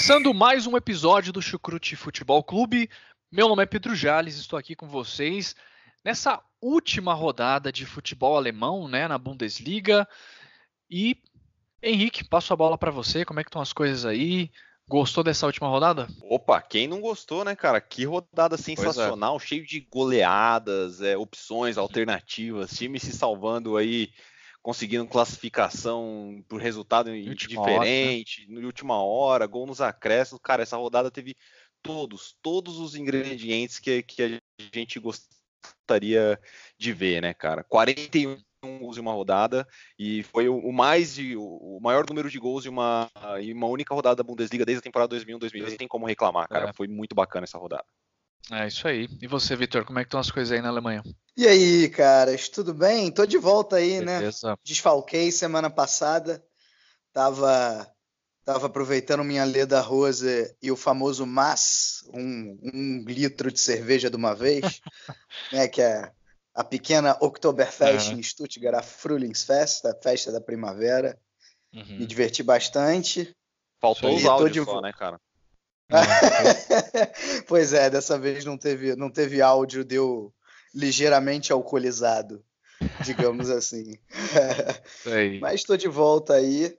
Começando mais um episódio do Chucrute Futebol Clube. Meu nome é Pedro Jales, estou aqui com vocês nessa última rodada de futebol alemão, né, na Bundesliga. E Henrique, passo a bola para você. Como é que estão as coisas aí? Gostou dessa última rodada? Opa, quem não gostou, né, cara? Que rodada é. sensacional, é. cheio de goleadas, é, opções alternativas, time se salvando aí conseguindo classificação por resultado diferente, hora, né? última hora, gol nos acréscimos. Cara, essa rodada teve todos, todos os ingredientes que, que a gente gostaria de ver, né, cara? 41 gols em uma rodada e foi o, mais de, o maior número de gols em uma, em uma única rodada da Bundesliga desde a temporada 2001-2002. Não tem como reclamar, cara. É. Foi muito bacana essa rodada. É isso aí. E você, Vitor, como é que estão as coisas aí na Alemanha? E aí, caras, tudo bem? Tô de volta aí, né? Beleza. né? Desfalquei semana passada. Tava, tava aproveitando minha Leda Rosa e o famoso Mass, um, um litro de cerveja de uma vez, né? Que é a pequena Oktoberfest uhum. em Stuttgart, a Frühlingsfest, a festa da primavera. Uhum. Me diverti bastante. Faltou os áudios de... só, né, cara? pois é, dessa vez não teve, não teve áudio, deu ligeiramente alcoolizado, digamos assim. Mas estou de volta aí.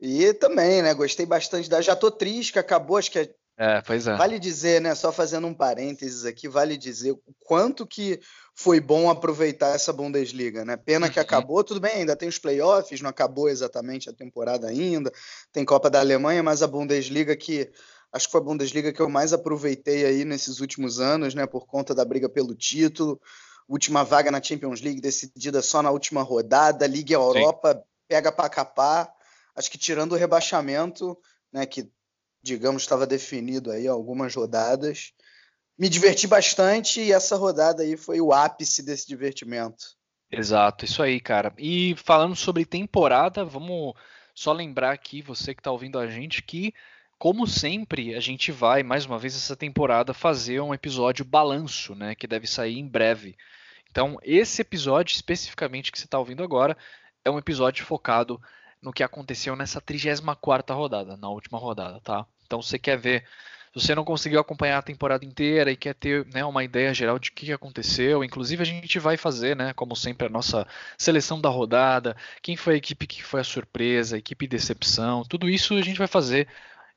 E também, né? Gostei bastante da. Já tô triste que acabou, acho que é... é, pois é. Vale dizer, né? Só fazendo um parênteses aqui, vale dizer o quanto que foi bom aproveitar essa Bundesliga, né? Pena que uhum. acabou, tudo bem, ainda tem os playoffs, não acabou exatamente a temporada ainda, tem Copa da Alemanha, mas a Bundesliga que Acho que foi a Bundesliga que eu mais aproveitei aí nesses últimos anos, né? Por conta da briga pelo título. Última vaga na Champions League decidida só na última rodada. Liga Europa Sim. pega para capar. Acho que tirando o rebaixamento, né? Que, digamos, estava definido aí algumas rodadas. Me diverti bastante e essa rodada aí foi o ápice desse divertimento. Exato, isso aí, cara. E falando sobre temporada, vamos só lembrar aqui, você que está ouvindo a gente, que como sempre, a gente vai, mais uma vez essa temporada, fazer um episódio balanço, né? Que deve sair em breve. Então, esse episódio especificamente que você está ouvindo agora é um episódio focado no que aconteceu nessa 34 rodada, na última rodada, tá? Então, você quer ver, se você não conseguiu acompanhar a temporada inteira e quer ter né, uma ideia geral de o que aconteceu, inclusive a gente vai fazer, né, como sempre, a nossa seleção da rodada, quem foi a equipe que foi a surpresa, a equipe decepção, tudo isso a gente vai fazer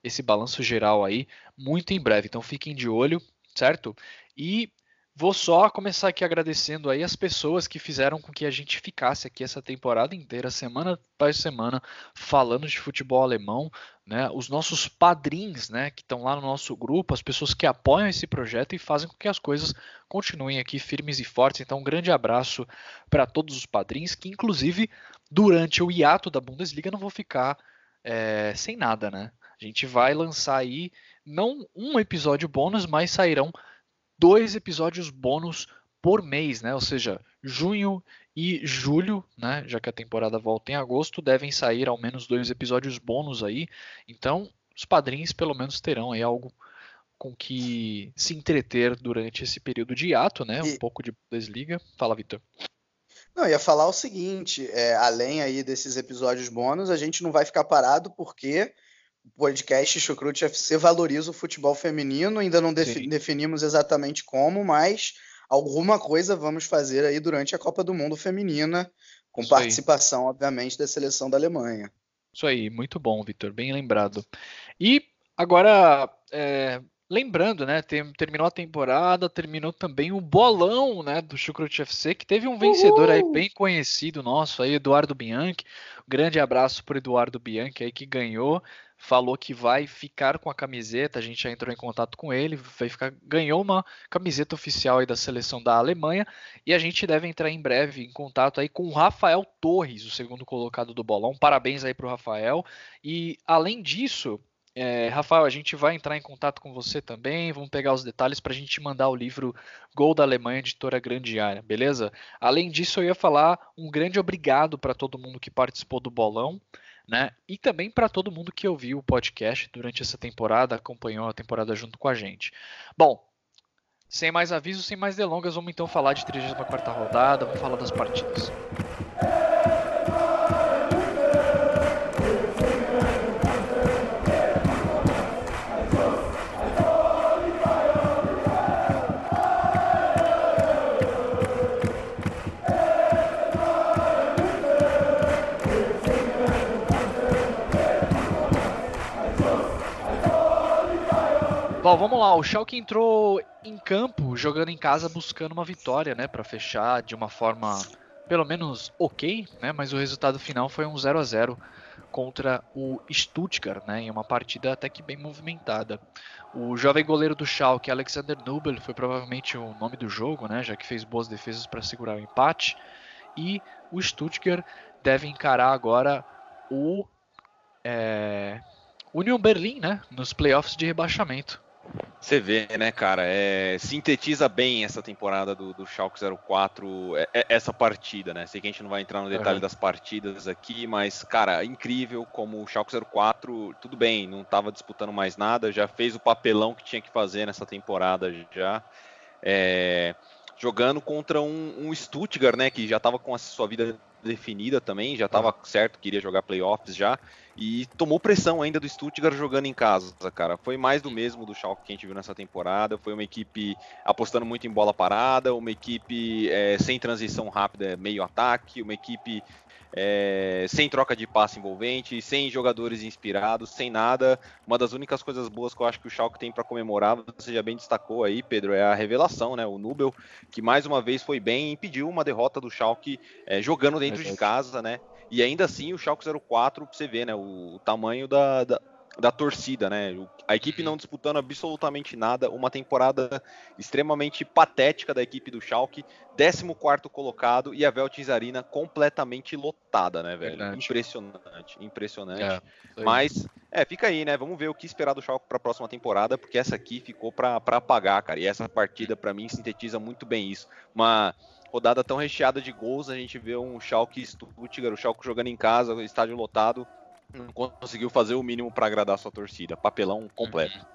esse balanço geral aí muito em breve. Então fiquem de olho, certo? E vou só começar aqui agradecendo aí as pessoas que fizeram com que a gente ficasse aqui essa temporada inteira, semana após semana, falando de futebol alemão, né? Os nossos padrinhos, né, que estão lá no nosso grupo, as pessoas que apoiam esse projeto e fazem com que as coisas continuem aqui firmes e fortes. Então, um grande abraço para todos os padrinhos que, inclusive, durante o hiato da Bundesliga, não vou ficar é, sem nada, né? A gente vai lançar aí não um episódio bônus, mas sairão dois episódios bônus por mês, né? Ou seja, junho e julho, né? Já que a temporada volta em agosto, devem sair ao menos dois episódios bônus aí. Então, os padrinhos pelo menos terão aí algo com que se entreter durante esse período de hiato, né? Um pouco de desliga. Fala, Vitor. Não, ia falar o seguinte, é, além aí desses episódios bônus, a gente não vai ficar parado porque podcast Chucrute FC valoriza o futebol feminino, ainda não defi definimos exatamente como, mas alguma coisa vamos fazer aí durante a Copa do Mundo Feminina, com Isso participação, aí. obviamente, da seleção da Alemanha. Isso aí, muito bom, Vitor, bem lembrado. E agora, é, lembrando, né, terminou a temporada, terminou também o bolão, né, do Chucrut FC, que teve um vencedor Uhul. aí bem conhecido nosso aí, Eduardo Bianchi. Grande abraço para Eduardo Bianchi aí que ganhou, falou que vai ficar com a camiseta, a gente já entrou em contato com ele, vai ficar, ganhou uma camiseta oficial aí da seleção da Alemanha e a gente deve entrar em breve em contato aí com o Rafael Torres, o segundo colocado do bolão. Parabéns aí para o Rafael. E além disso, é, Rafael, a gente vai entrar em contato com você também, vamos pegar os detalhes para a gente mandar o livro Gol da Alemanha, editora Grande Área, beleza? Além disso, eu ia falar um grande obrigado para todo mundo que participou do bolão, né? E também para todo mundo que ouviu o podcast durante essa temporada, acompanhou a temporada junto com a gente. Bom, sem mais avisos, sem mais delongas, vamos então falar de 34 rodada, vamos falar das partidas. Bom, vamos lá. O Schalke entrou em campo, jogando em casa, buscando uma vitória, né, para fechar de uma forma pelo menos ok, né, mas o resultado final foi um 0 a 0 contra o Stuttgart, né, em uma partida até que bem movimentada. O jovem goleiro do Schalke, Alexander Nubel, foi provavelmente o nome do jogo, né, já que fez boas defesas para segurar o empate. E o Stuttgart deve encarar agora o é, Union Berlin, né, nos playoffs de rebaixamento. Você vê, né, cara? É, sintetiza bem essa temporada do, do Schalke 04, é, é, essa partida, né? Sei que a gente não vai entrar no detalhe uhum. das partidas aqui, mas, cara, incrível como o Schalke 04, tudo bem, não estava disputando mais nada, já fez o papelão que tinha que fazer nessa temporada já. É, jogando contra um, um Stuttgart, né, que já estava com a sua vida definida também, já estava certo, queria jogar playoffs já, e tomou pressão ainda do Stuttgart jogando em casa, cara. Foi mais do mesmo do Schalke que a gente viu nessa temporada, foi uma equipe apostando muito em bola parada, uma equipe é, sem transição rápida, meio ataque, uma equipe é, sem troca de passe envolvente, sem jogadores inspirados, sem nada. Uma das únicas coisas boas que eu acho que o Schalke tem para comemorar, você já bem destacou aí, Pedro, é a revelação, né? O Nubel, que mais uma vez foi bem e impediu uma derrota do Schalke é, jogando dentro de casa, né? E ainda assim o Schalke 04, você vê, né? O, o tamanho da, da da torcida, né? A equipe não disputando absolutamente nada, uma temporada extremamente patética da equipe do Schalke, 14 colocado e a Veltins Arena completamente lotada, né, velho? Verdade. Impressionante, impressionante. É, Mas, é, fica aí, né? Vamos ver o que esperar do Schalke para a próxima temporada, porque essa aqui ficou para apagar, cara. E essa partida, para mim, sintetiza muito bem isso. Uma rodada tão recheada de gols, a gente vê um Schalke Stuttgart, o Schalke jogando em casa, estádio lotado, não conseguiu fazer o mínimo para agradar a sua torcida. Papelão completo. Uhum.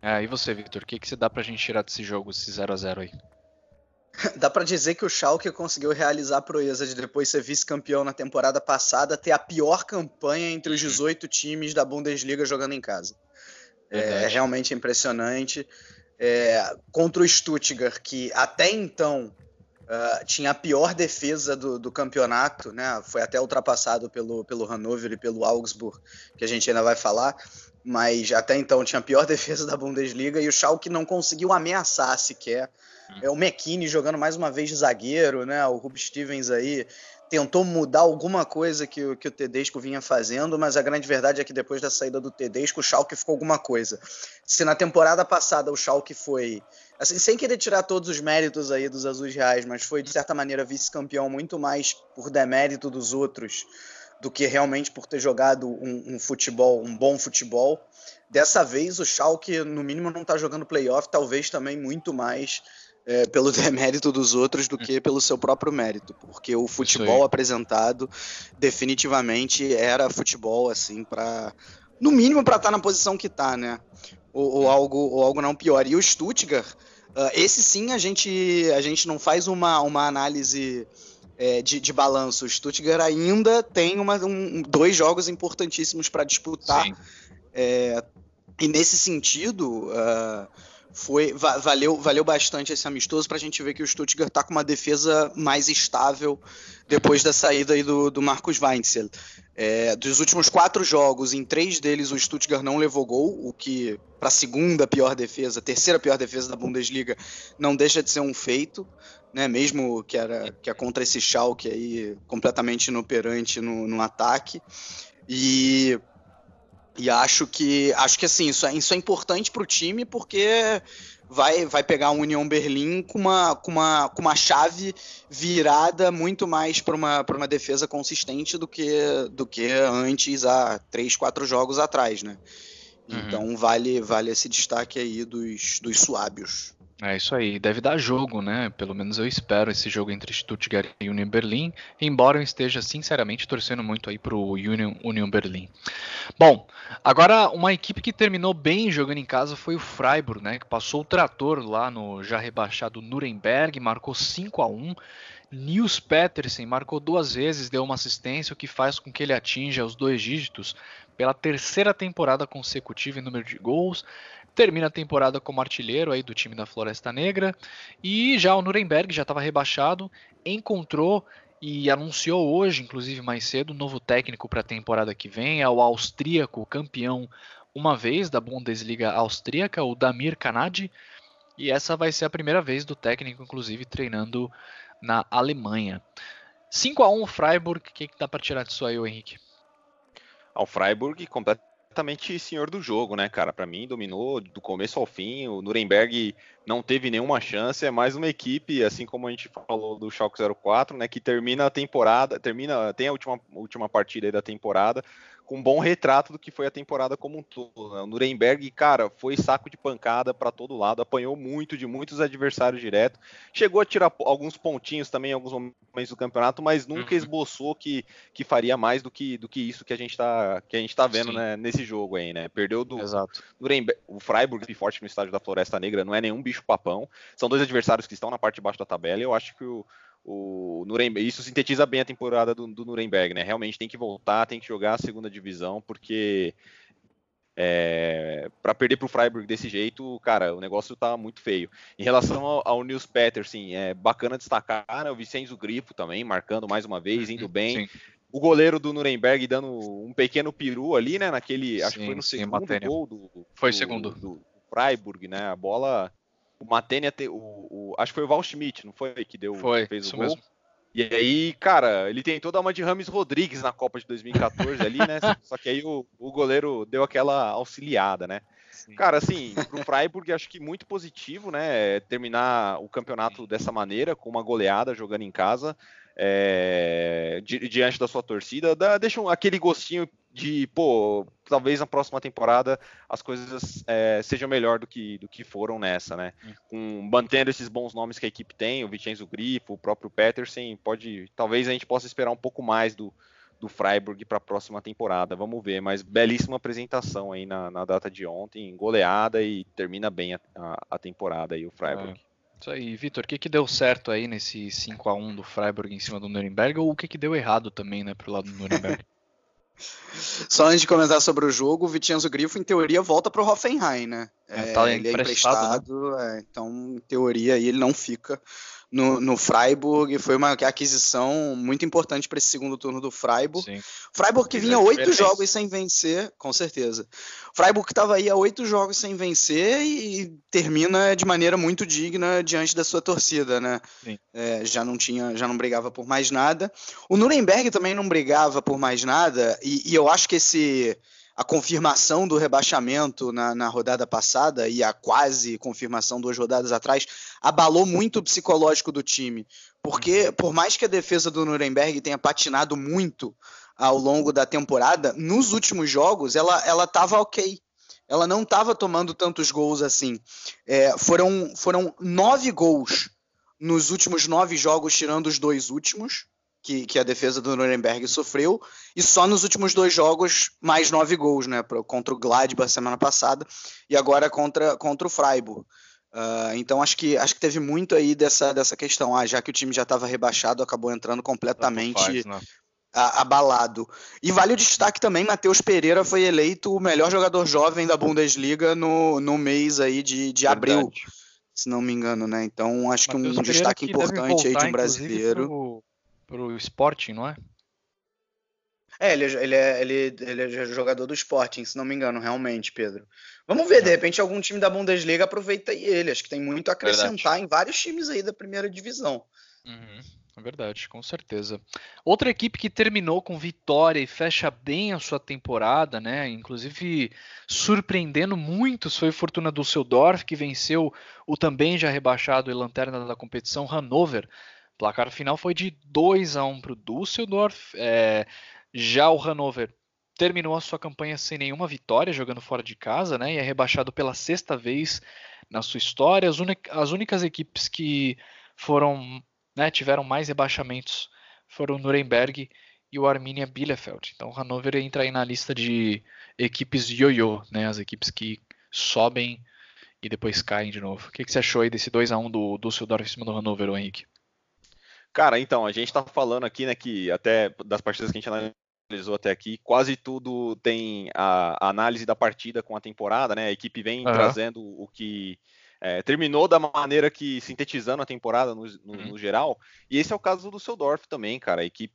É, e você, Victor, o que, que você dá pra gente tirar desse jogo, esse 0 a 0 aí? Dá para dizer que o Schalke conseguiu realizar a proeza de depois ser vice-campeão na temporada passada, ter a pior campanha entre os 18 uhum. times da Bundesliga jogando em casa. É, é realmente impressionante. É, contra o Stuttgart, que até então Uh, tinha a pior defesa do, do, campeonato, né? Foi até ultrapassado pelo, pelo Hannover e pelo Augsburg, que a gente ainda vai falar. Mas até então tinha a pior defesa da Bundesliga e o Schalke não conseguiu ameaçar sequer. É o McKinney jogando mais uma vez de zagueiro, né? O Rub Stevens aí tentou mudar alguma coisa que, o, que o Tedesco vinha fazendo, mas a grande verdade é que depois da saída do Tedesco, o Schalke ficou alguma coisa. Se na temporada passada o Schalke foi, assim, sem querer tirar todos os méritos aí dos Azuis Reais, mas foi de certa maneira vice-campeão muito mais por demérito dos outros do que realmente por ter jogado um, um, futebol, um bom futebol. Dessa vez o Schalke, no mínimo, não está jogando playoff, talvez também muito mais é, pelo demérito dos outros do que pelo seu próprio mérito, porque o futebol apresentado definitivamente era futebol assim para no mínimo para estar tá na posição que está, né? Ou, ou, algo ou algo não pior. E o Stuttgart, uh, esse sim a gente a gente não faz uma, uma análise é, de, de balanço. O Stuttgart ainda tem uma, um, dois jogos importantíssimos para disputar. É, e nesse sentido, uh, foi valeu, valeu bastante esse amistoso para a gente ver que o Stuttgart está com uma defesa mais estável depois da saída aí do, do Marcos Weinzel. É, dos últimos quatro jogos, em três deles o Stuttgart não levou gol, o que para a segunda pior defesa, terceira pior defesa da Bundesliga, não deixa de ser um feito, né? Mesmo que era que é contra esse Schalke aí completamente inoperante no, no ataque. E e acho que acho que assim, isso é, isso é importante para o time porque vai, vai pegar um União Berlim com uma, com, uma, com uma chave virada muito mais para uma, uma defesa consistente do que, do que antes, há três, quatro jogos atrás, né? Uhum. Então vale, vale esse destaque aí dos, dos suábios. É isso aí, deve dar jogo, né? Pelo menos eu espero esse jogo entre Stuttgart e Union Berlim, embora eu esteja sinceramente torcendo muito aí pro Union, Union Berlim. Bom, agora uma equipe que terminou bem jogando em casa foi o Freiburg, né? Que passou o trator lá no já rebaixado Nuremberg, marcou 5 a 1 Nils Petersen marcou duas vezes, deu uma assistência, o que faz com que ele atinja os dois dígitos pela terceira temporada consecutiva em número de gols termina a temporada como artilheiro aí do time da Floresta Negra e já o Nuremberg já estava rebaixado, encontrou e anunciou hoje, inclusive mais cedo, um novo técnico para a temporada que vem, é o austríaco campeão uma vez da Bundesliga austríaca, o Damir Kanadi, e essa vai ser a primeira vez do técnico, inclusive, treinando na Alemanha. 5 a 1 Freiburg, o que, que dá para tirar disso aí, Henrique? Ao Freiburg, completamente completamente senhor do jogo, né, cara? Para mim, dominou do começo ao fim. O Nuremberg não teve nenhuma chance. É mais uma equipe, assim como a gente falou do Schalke 04, né, que termina a temporada, termina, tem a última, última partida da temporada com um bom retrato do que foi a temporada como um todo. Né? O Nuremberg, cara, foi saco de pancada para todo lado, apanhou muito de muitos adversários direto, chegou a tirar alguns pontinhos também em alguns momentos do campeonato, mas nunca uhum. esboçou que, que faria mais do que, do que isso que a gente está que a gente tá vendo né, nesse jogo aí, né? Perdeu do Exato. Nuremberg, o Freiburg forte no estádio da Floresta Negra, não é nenhum bicho papão. São dois adversários que estão na parte de baixo da tabela. E eu acho que o o Nuremberg, isso sintetiza bem a temporada do, do, Nuremberg, né? Realmente tem que voltar, tem que jogar a segunda divisão, porque é, para perder para o Freiburg desse jeito, cara, o negócio tá muito feio. Em relação ao, ao Nils Petersen, é bacana destacar né, o Vicenzo Grifo também, marcando mais uma vez, indo uhum, bem. Sim. O goleiro do Nuremberg dando um pequeno peru ali, né? Naquele. Acho que foi no sim, segundo gol do, do, Foi segundo. Do, do Freiburg, né? A bola o Matenia, o, o, acho que foi o Val Schmidt, não foi? Que deu, foi, fez o gol. Mesmo. E aí, cara, ele tentou dar uma de Rames Rodrigues na Copa de 2014 ali, né? Só que aí o, o goleiro deu aquela auxiliada, né? Sim. Cara, assim, pro Freiburg acho que muito positivo, né? Terminar o campeonato dessa maneira, com uma goleada jogando em casa é, di, diante da sua torcida, dá, deixa um, aquele gostinho de, pô, talvez na próxima temporada as coisas é, sejam melhor do que, do que foram nessa, né? Com, mantendo esses bons nomes que a equipe tem, o Vincenzo Grifo, o próprio Petersen, pode, talvez a gente possa esperar um pouco mais do, do Freiburg para a próxima temporada, vamos ver, mas belíssima apresentação aí na, na data de ontem, goleada e termina bem a, a, a temporada aí o Freiburg. É. Isso aí, Vitor, o que, que deu certo aí nesse 5 a 1 do Freiburg em cima do Nuremberg ou o que, que deu errado também, né, pro lado do Nuremberg? Só antes de comentar sobre o jogo, o Vicenzo Grifo, em teoria, volta pro Hoffenheim, né? É, tá ele é emprestado, né? é, então, em teoria, ele não fica no, no Freiburg. Foi uma aquisição muito importante para esse segundo turno do Freiburg. Sim. Freiburg que vinha oito jogos sem vencer, com certeza. Freiburg que estava aí a oito jogos sem vencer e termina de maneira muito digna diante da sua torcida, né? É, já não tinha, já não brigava por mais nada. O Nuremberg também não brigava por mais nada e, e eu acho que esse a confirmação do rebaixamento na, na, rodada passada e a quase confirmação duas rodadas atrás abalou muito o psicológico do time. Porque, por mais que a defesa do Nuremberg tenha patinado muito ao longo da temporada, nos últimos jogos ela estava ok. Ela não estava tomando tantos gols assim. É, foram, foram nove gols nos últimos nove jogos, tirando os dois últimos que, que, a defesa do Nuremberg sofreu, e só nos últimos dois jogos mais nove gols, né? Contra o Gladbach semana passada e agora contra, contra o Freiburg. Uh, então acho que acho que teve muito aí dessa, dessa questão. Ah, já que o time já estava rebaixado, acabou entrando completamente. Faz, né? abalado. E vale o destaque também, Matheus Pereira foi eleito o melhor jogador jovem da Bundesliga no, no mês aí de, de abril, se não me engano, né? Então acho que um destaque que importante aí de um brasileiro. Para o Sporting, não é? É, ele, ele, é, ele, ele é jogador do Sporting, se não me engano, realmente, Pedro. Vamos ver, de é. repente algum time da Bundesliga aproveita ele. Acho que tem muito a acrescentar Verdade. em vários times aí da primeira divisão. Uhum. É verdade, com certeza. Outra equipe que terminou com vitória e fecha bem a sua temporada, né? Inclusive surpreendendo muitos, foi o Fortuna Düsseldorf, que venceu o também já rebaixado e lanterna da competição, Hannover. O placar final foi de 2 a 1 para o Düsseldorf. É, já o Hannover terminou a sua campanha sem nenhuma vitória, jogando fora de casa, né? E é rebaixado pela sexta vez na sua história. As, as únicas equipes que foram né, tiveram mais rebaixamentos foram o Nuremberg e o Arminia Bielefeld. Então o Hannover entra aí na lista de equipes ioiô, né, as equipes que sobem e depois caem de novo. O que, que você achou aí desse 2 a 1 do Düsseldorf em cima do Hannover, Henrique? Cara, então, a gente está falando aqui, né, que até das partidas que a gente analisou até aqui, quase tudo tem a, a análise da partida com a temporada, né? A equipe vem uhum. trazendo o que é, terminou da maneira que sintetizando a temporada no, no, uhum. no, geral. E esse é o caso do Seudorf também, cara. A equipe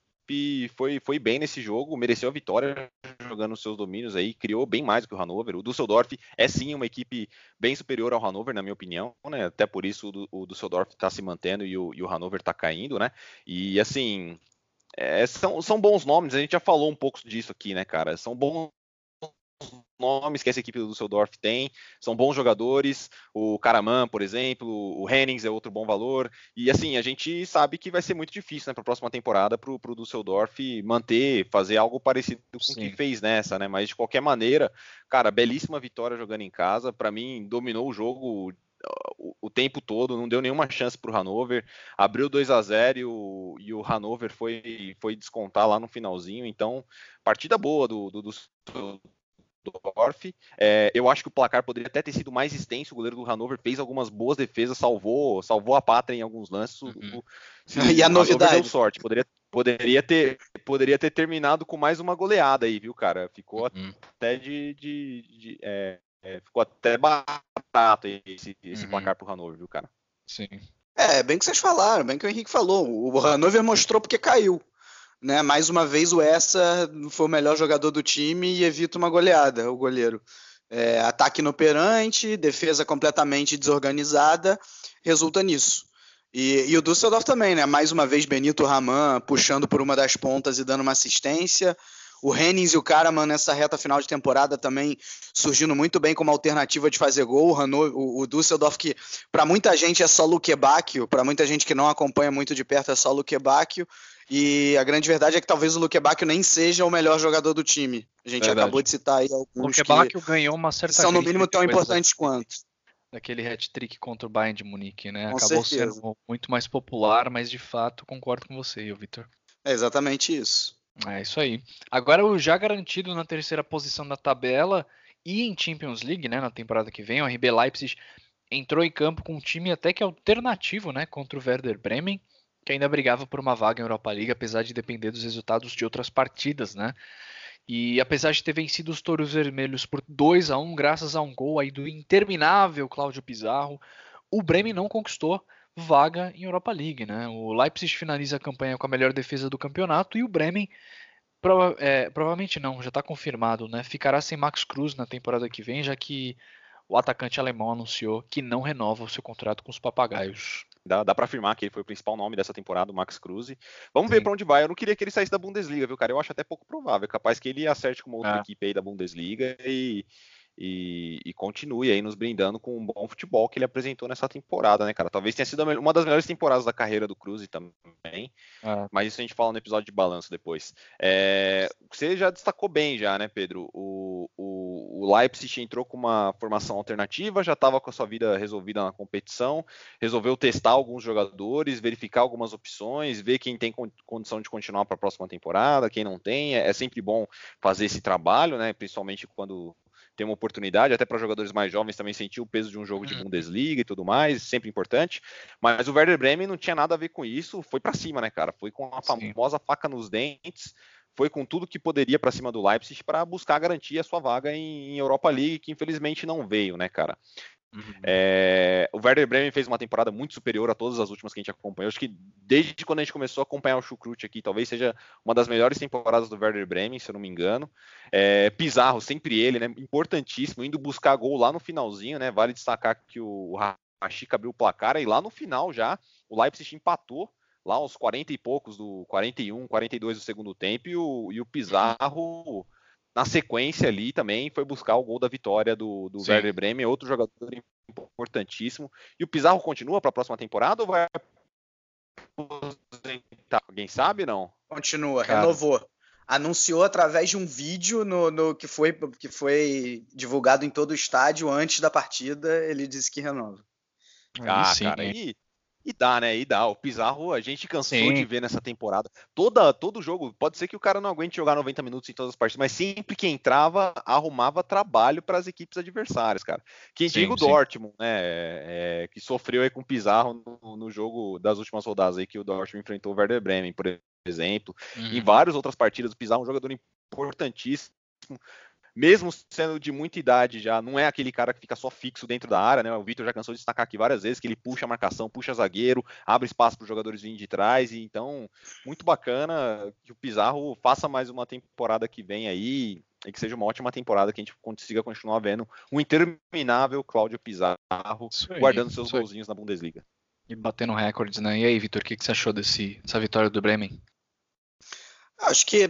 foi, foi bem nesse jogo, mereceu a vitória jogando seus domínios aí, criou bem mais do que o Hannover. O Düsseldorf é sim uma equipe bem superior ao Hannover, na minha opinião, né? Até por isso o, o Düsseldorf está se mantendo e o, e o Hannover está caindo, né? E assim, é, são, são bons nomes, a gente já falou um pouco disso aqui, né, cara? São bons nomes que essa equipe do Düsseldorf tem, são bons jogadores, o Karaman, por exemplo, o Hennings é outro bom valor, e assim, a gente sabe que vai ser muito difícil, né, para a próxima temporada pro, pro Düsseldorf manter, fazer algo parecido com o que fez nessa, né, mas de qualquer maneira, cara, belíssima vitória jogando em casa, para mim dominou o jogo o, o, tempo todo, não deu nenhuma chance para o Hannover, abriu 2 a 0 e o, e o Hannover foi, foi descontar lá no finalzinho, então partida boa do, do, do Dorf. É, eu acho que o placar poderia até ter sido mais extenso. O goleiro do Hannover fez algumas boas defesas, salvou, salvou a pátria em alguns lances. Uhum. e a novidade. Deu sorte. Poderia, poderia, ter, poderia ter terminado com mais uma goleada aí, viu, cara? Ficou uhum. até de. de, de é, é, ficou até barato esse, esse uhum. placar pro Hannover, viu, cara? Sim. É, bem que vocês falaram, bem que o Henrique falou. O Hannover mostrou porque caiu. Né? Mais uma vez, o Essa foi o melhor jogador do time e evita uma goleada, o goleiro. É, ataque inoperante, defesa completamente desorganizada, resulta nisso. E, e, o Düsseldorf também, né? Mais uma vez, Benito Raman puxando por uma das pontas e dando uma assistência. O Hennings e o Karaman nessa reta final de temporada também surgindo muito bem como alternativa de fazer gol. O, o Düsseldorf, que para muita gente é só Luque Bacchio, para muita gente que não acompanha muito de perto é só Luque Bacchio. E a grande verdade é que talvez o Luque Bacchio nem seja o melhor jogador do time. A gente verdade. acabou de citar aí alguns Luque que ganhou uma certa são no mínimo tão importantes quanto. Daquele hat-trick contra o Bayern de Munique, né? Com acabou certeza. sendo muito mais popular, mas de fato concordo com você, Vitor. É exatamente isso. É isso aí. Agora o já garantido na terceira posição da tabela e em Champions League, né, na temporada que vem, o RB Leipzig entrou em campo com um time até que alternativo, né, contra o Werder Bremen que ainda brigava por uma vaga em Europa League, apesar de depender dos resultados de outras partidas, né? E apesar de ter vencido os Touros Vermelhos por 2 a 1 graças a um gol aí do interminável Cláudio Pizarro, o Bremen não conquistou vaga em Europa League, né? O Leipzig finaliza a campanha com a melhor defesa do campeonato e o Bremen prova é, provavelmente não, já está confirmado, né? Ficará sem Max Cruz na temporada que vem, já que o atacante alemão anunciou que não renova o seu contrato com os Papagaios. Dá, dá para afirmar que ele foi o principal nome dessa temporada, o Max Cruz. Vamos Sim. ver para onde vai. Eu não queria que ele saísse da Bundesliga, viu, cara? Eu acho até pouco provável. É capaz que ele acerte com uma outra é. equipe aí da Bundesliga e, e, e, continue aí nos brindando com um bom futebol que ele apresentou nessa temporada, né, cara? Talvez tenha sido uma das melhores temporadas da carreira do Cruz também. É. Mas isso a gente fala no episódio de balanço depois. É, você já destacou bem, já, né, Pedro? O, o, o Leipzig entrou com uma formação alternativa, já estava com a sua vida resolvida na competição, resolveu testar alguns jogadores, verificar algumas opções, ver quem tem condição de continuar para a próxima temporada, quem não tem. É, é sempre bom fazer esse trabalho, né? Principalmente quando tem uma oportunidade, até para jogadores mais jovens também sentir o peso de um jogo de uhum. Bundesliga e tudo mais, sempre importante. Mas o Werder Bremen não tinha nada a ver com isso, foi para cima, né, cara? Foi com a famosa Sim. faca nos dentes, foi com tudo que poderia para cima do Leipzig para buscar garantir a sua vaga em Europa League, que infelizmente não veio, né, cara? Uhum. É, o Werder Bremen fez uma temporada muito superior a todas as últimas que a gente acompanhou. Acho que desde quando a gente começou a acompanhar o Chucrute aqui, talvez seja uma das melhores temporadas do Werder Bremen, se eu não me engano. É, Pizarro, sempre ele, né? Importantíssimo, indo buscar gol lá no finalzinho, né? Vale destacar que o Rashik abriu o placar e lá no final já o Leipzig empatou lá aos 40 e poucos do 41, 42 do segundo tempo e o, e o Pizarro na sequência ali também foi buscar o gol da vitória do, do Werder Bremen, outro jogador importantíssimo. E o Pizarro continua para a próxima temporada ou vai aposentar? Alguém sabe não? Continua, Cara. renovou. Anunciou através de um vídeo no, no, que, foi, que foi divulgado em todo o estádio antes da partida. Ele disse que renova. Ah, sim, cara, e dá, né? E dá. O Pizarro a gente cansou Sim. de ver nessa temporada. Toda, todo jogo, pode ser que o cara não aguente jogar 90 minutos em todas as partidas, mas sempre que entrava, arrumava trabalho para as equipes adversárias, cara. Quem diga o Dortmund, né? É, é, que sofreu aí com o Pizarro no, no, jogo das últimas rodadas aí que o Dortmund enfrentou o Werder Bremen, por exemplo. Uhum. Em várias outras partidas, o Pizarro é um jogador importantíssimo mesmo sendo de muita idade já, não é aquele cara que fica só fixo dentro da área, né? O Vitor já cansou de destacar aqui várias vezes que ele puxa a marcação, puxa zagueiro, abre espaço para os jogadores virem de trás, e então, muito bacana que o Pizarro faça mais uma temporada que vem aí, e que seja uma ótima temporada, que a gente consiga continuar vendo um interminável Cláudio Pizarro aí, guardando seus golzinhos na Bundesliga. E batendo recordes, né? E aí, Vitor, o que, que você achou desse, dessa vitória do Bremen? Acho que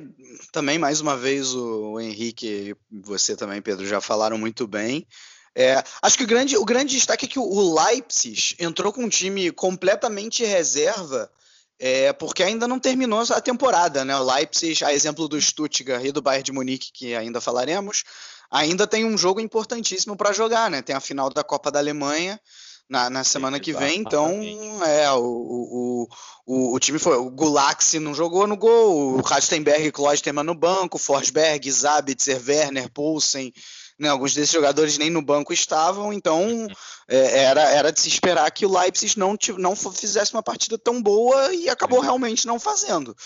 também, mais uma vez, o Henrique e você também, Pedro, já falaram muito bem. É, acho que o grande, o grande destaque é que o Leipzig entrou com um time completamente reserva, é, porque ainda não terminou a temporada. Né? O Leipzig, a exemplo do Stuttgart e do Bayern de Munique, que ainda falaremos, ainda tem um jogo importantíssimo para jogar. Né? Tem a final da Copa da Alemanha na, na semana que vem. Então, é, o, o, o, o, time foi. O Gulaxi não jogou no gol, o Rastenberg e Klosterman no banco, Forsberg, Zabitzer, Werner, Poulsen. Né, alguns desses jogadores nem no banco estavam, então uhum. é, era, era de se esperar que o Leipzig não, não fizesse uma partida tão boa e acabou realmente não fazendo.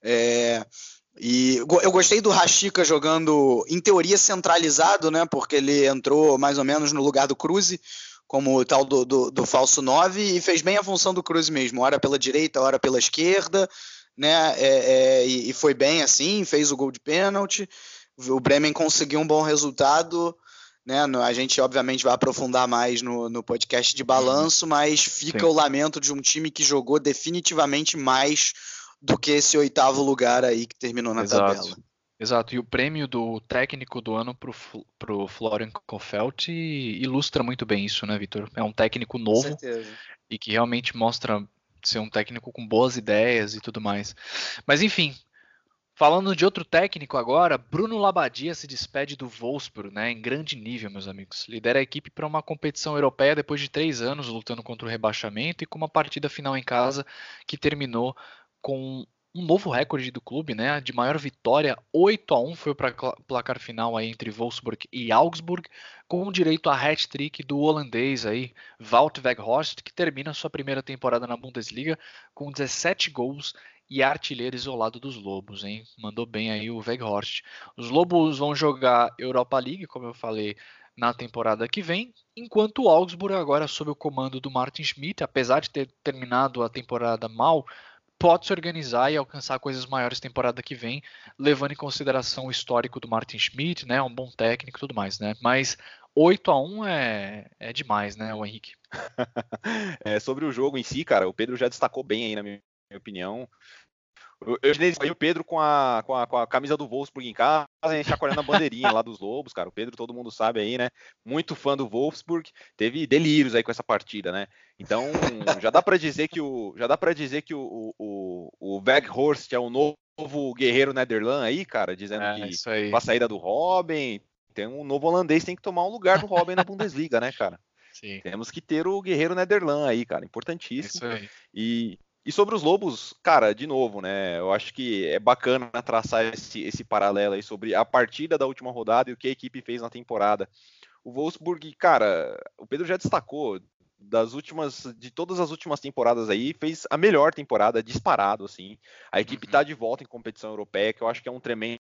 É, e eu gostei do Rashica jogando, em teoria, centralizado, né? Porque ele entrou mais ou menos no lugar do Cruze, como o tal do, do, do, falso 9 e fez bem a função do Cruz mesmo, hora pela direita, hora pela esquerda, né? É, é, e, foi bem assim, fez o gol de pênalti. O Bremen conseguiu um bom resultado. Né? A gente, obviamente, vai aprofundar mais no, no podcast de balanço, mas fica Sim. o lamento de um time que jogou definitivamente mais do que esse oitavo lugar aí que terminou na Exato. tabela. Exato, e o prêmio do técnico do ano pro, pro Florian Kofelt ilustra muito bem isso, né, Vitor? É um técnico novo e que realmente mostra ser um técnico com boas ideias e tudo mais. Mas enfim, falando de outro técnico agora, Bruno Labadia se despede do Wolfsburg, né, em grande nível, meus amigos. Lidera a equipe para uma competição europeia depois de três anos lutando contra o rebaixamento e com uma partida final em casa que terminou com um novo recorde do clube, né? De maior vitória, 8 a 1 foi o placar final aí entre Wolfsburg e Augsburg, com direito a hat-trick do holandês aí, Wout Weghorst, que termina sua primeira temporada na Bundesliga com 17 gols e artilheiro isolado dos Lobos, hein? Mandou bem aí o Weghorst. Os Lobos vão jogar Europa League, como eu falei, na temporada que vem, enquanto o Augsburg agora sob o comando do Martin Schmidt, apesar de ter terminado a temporada mal, pode se organizar e alcançar coisas maiores temporada que vem, levando em consideração o histórico do Martin Schmidt, né? Um bom técnico e tudo mais, né? Mas 8 a 1 é, é demais, né, o Henrique? é, sobre o jogo em si, cara, o Pedro já destacou bem aí, na minha opinião. Eu, eu o Pedro com a, com, a, com a camisa do Wolfsburg em casa, a gente chacoalhando a bandeirinha lá dos Lobos, cara. O Pedro, todo mundo sabe aí, né? Muito fã do Wolfsburg, teve delírios aí com essa partida, né? Então, já dá para dizer que o já dá para dizer que o, o, o Weghorst é o novo guerreiro Netherland aí, cara, dizendo é, que com a saída do Robin Tem um novo holandês tem que tomar um lugar do Robin na Bundesliga, né, cara? Sim. Temos que ter o guerreiro Nederland aí, cara, importantíssimo. Isso aí. E, e sobre os Lobos, cara, de novo, né? Eu acho que é bacana traçar esse, esse paralelo aí sobre a partida da última rodada e o que a equipe fez na temporada. O Wolfsburg, cara, o Pedro já destacou das últimas, de todas as últimas temporadas aí, fez a melhor temporada disparado, assim. A equipe está uhum. de volta em competição europeia, que eu acho que é um tremendo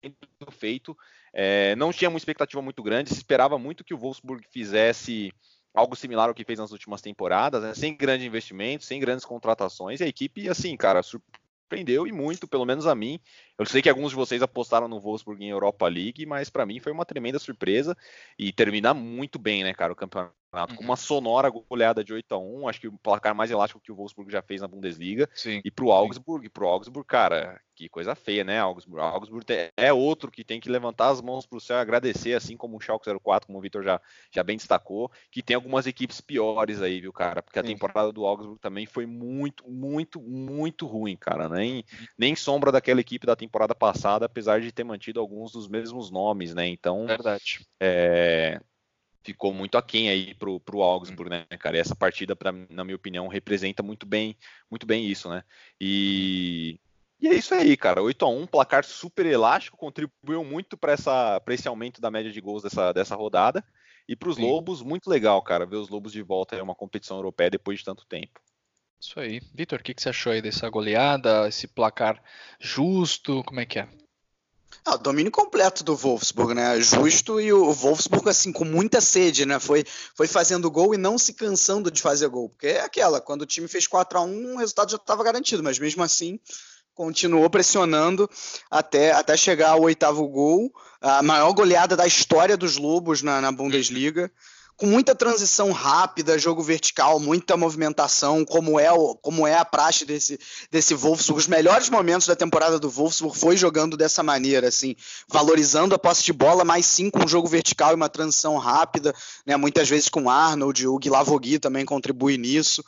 feito. É, não tinha uma expectativa muito grande, se esperava muito que o Wolfsburg fizesse algo similar ao que fez nas últimas temporadas, né? sem grandes investimentos, sem grandes contratações. E a equipe, assim, cara, surpreendeu e muito, pelo menos a mim. Eu sei que alguns de vocês apostaram no Wolfsburg em Europa League, mas para mim foi uma tremenda surpresa e terminar muito bem, né, cara, o campeonato Uhum. Com uma sonora goleada de 8 a 1 acho que o placar mais elástico que o Wolfsburg já fez na Bundesliga. Sim, e pro Augsburg, sim. pro Augsburg, cara, que coisa feia, né, Augsburg? Augsburg é outro que tem que levantar as mãos pro céu e agradecer, assim como o Schalke 04, como o Vitor já, já bem destacou, que tem algumas equipes piores aí, viu, cara? Porque a sim. temporada do Augsburg também foi muito, muito, muito ruim, cara. Nem, nem sombra daquela equipe da temporada passada, apesar de ter mantido alguns dos mesmos nomes, né? Então, verdade. É, ficou muito aquém aí pro, pro Augsburg, né, cara? E essa partida, pra, na minha opinião, representa muito bem, muito bem isso, né? E, e é isso aí, cara. 8 a 1 placar super elástico, contribuiu muito para esse aumento da média de gols dessa, dessa rodada. E para os Lobos, muito legal, cara, ver os Lobos de volta em uma competição europeia depois de tanto tempo. Isso aí. Vitor, o que, que você achou aí dessa goleada, esse placar justo? Como é que é? Ah, o domínio completo do Wolfsburg, né? Justo e o Wolfsburg, assim, com muita sede, né? Foi, foi fazendo gol e não se cansando de fazer gol. Porque é aquela, quando o time fez 4 a 1 o resultado já estava garantido, mas mesmo assim continuou pressionando até, até chegar ao oitavo gol. A maior goleada da história dos Lobos na, na Bundesliga com muita transição rápida, jogo vertical, muita movimentação, como é, o, como é a praxe desse, desse Wolfsburg. Os melhores momentos da temporada do Wolfsburg foi jogando dessa maneira, assim, valorizando a posse de bola, mas sim com um jogo vertical e uma transição rápida, né, muitas vezes com Arnold, o Guilavogui também contribui nisso.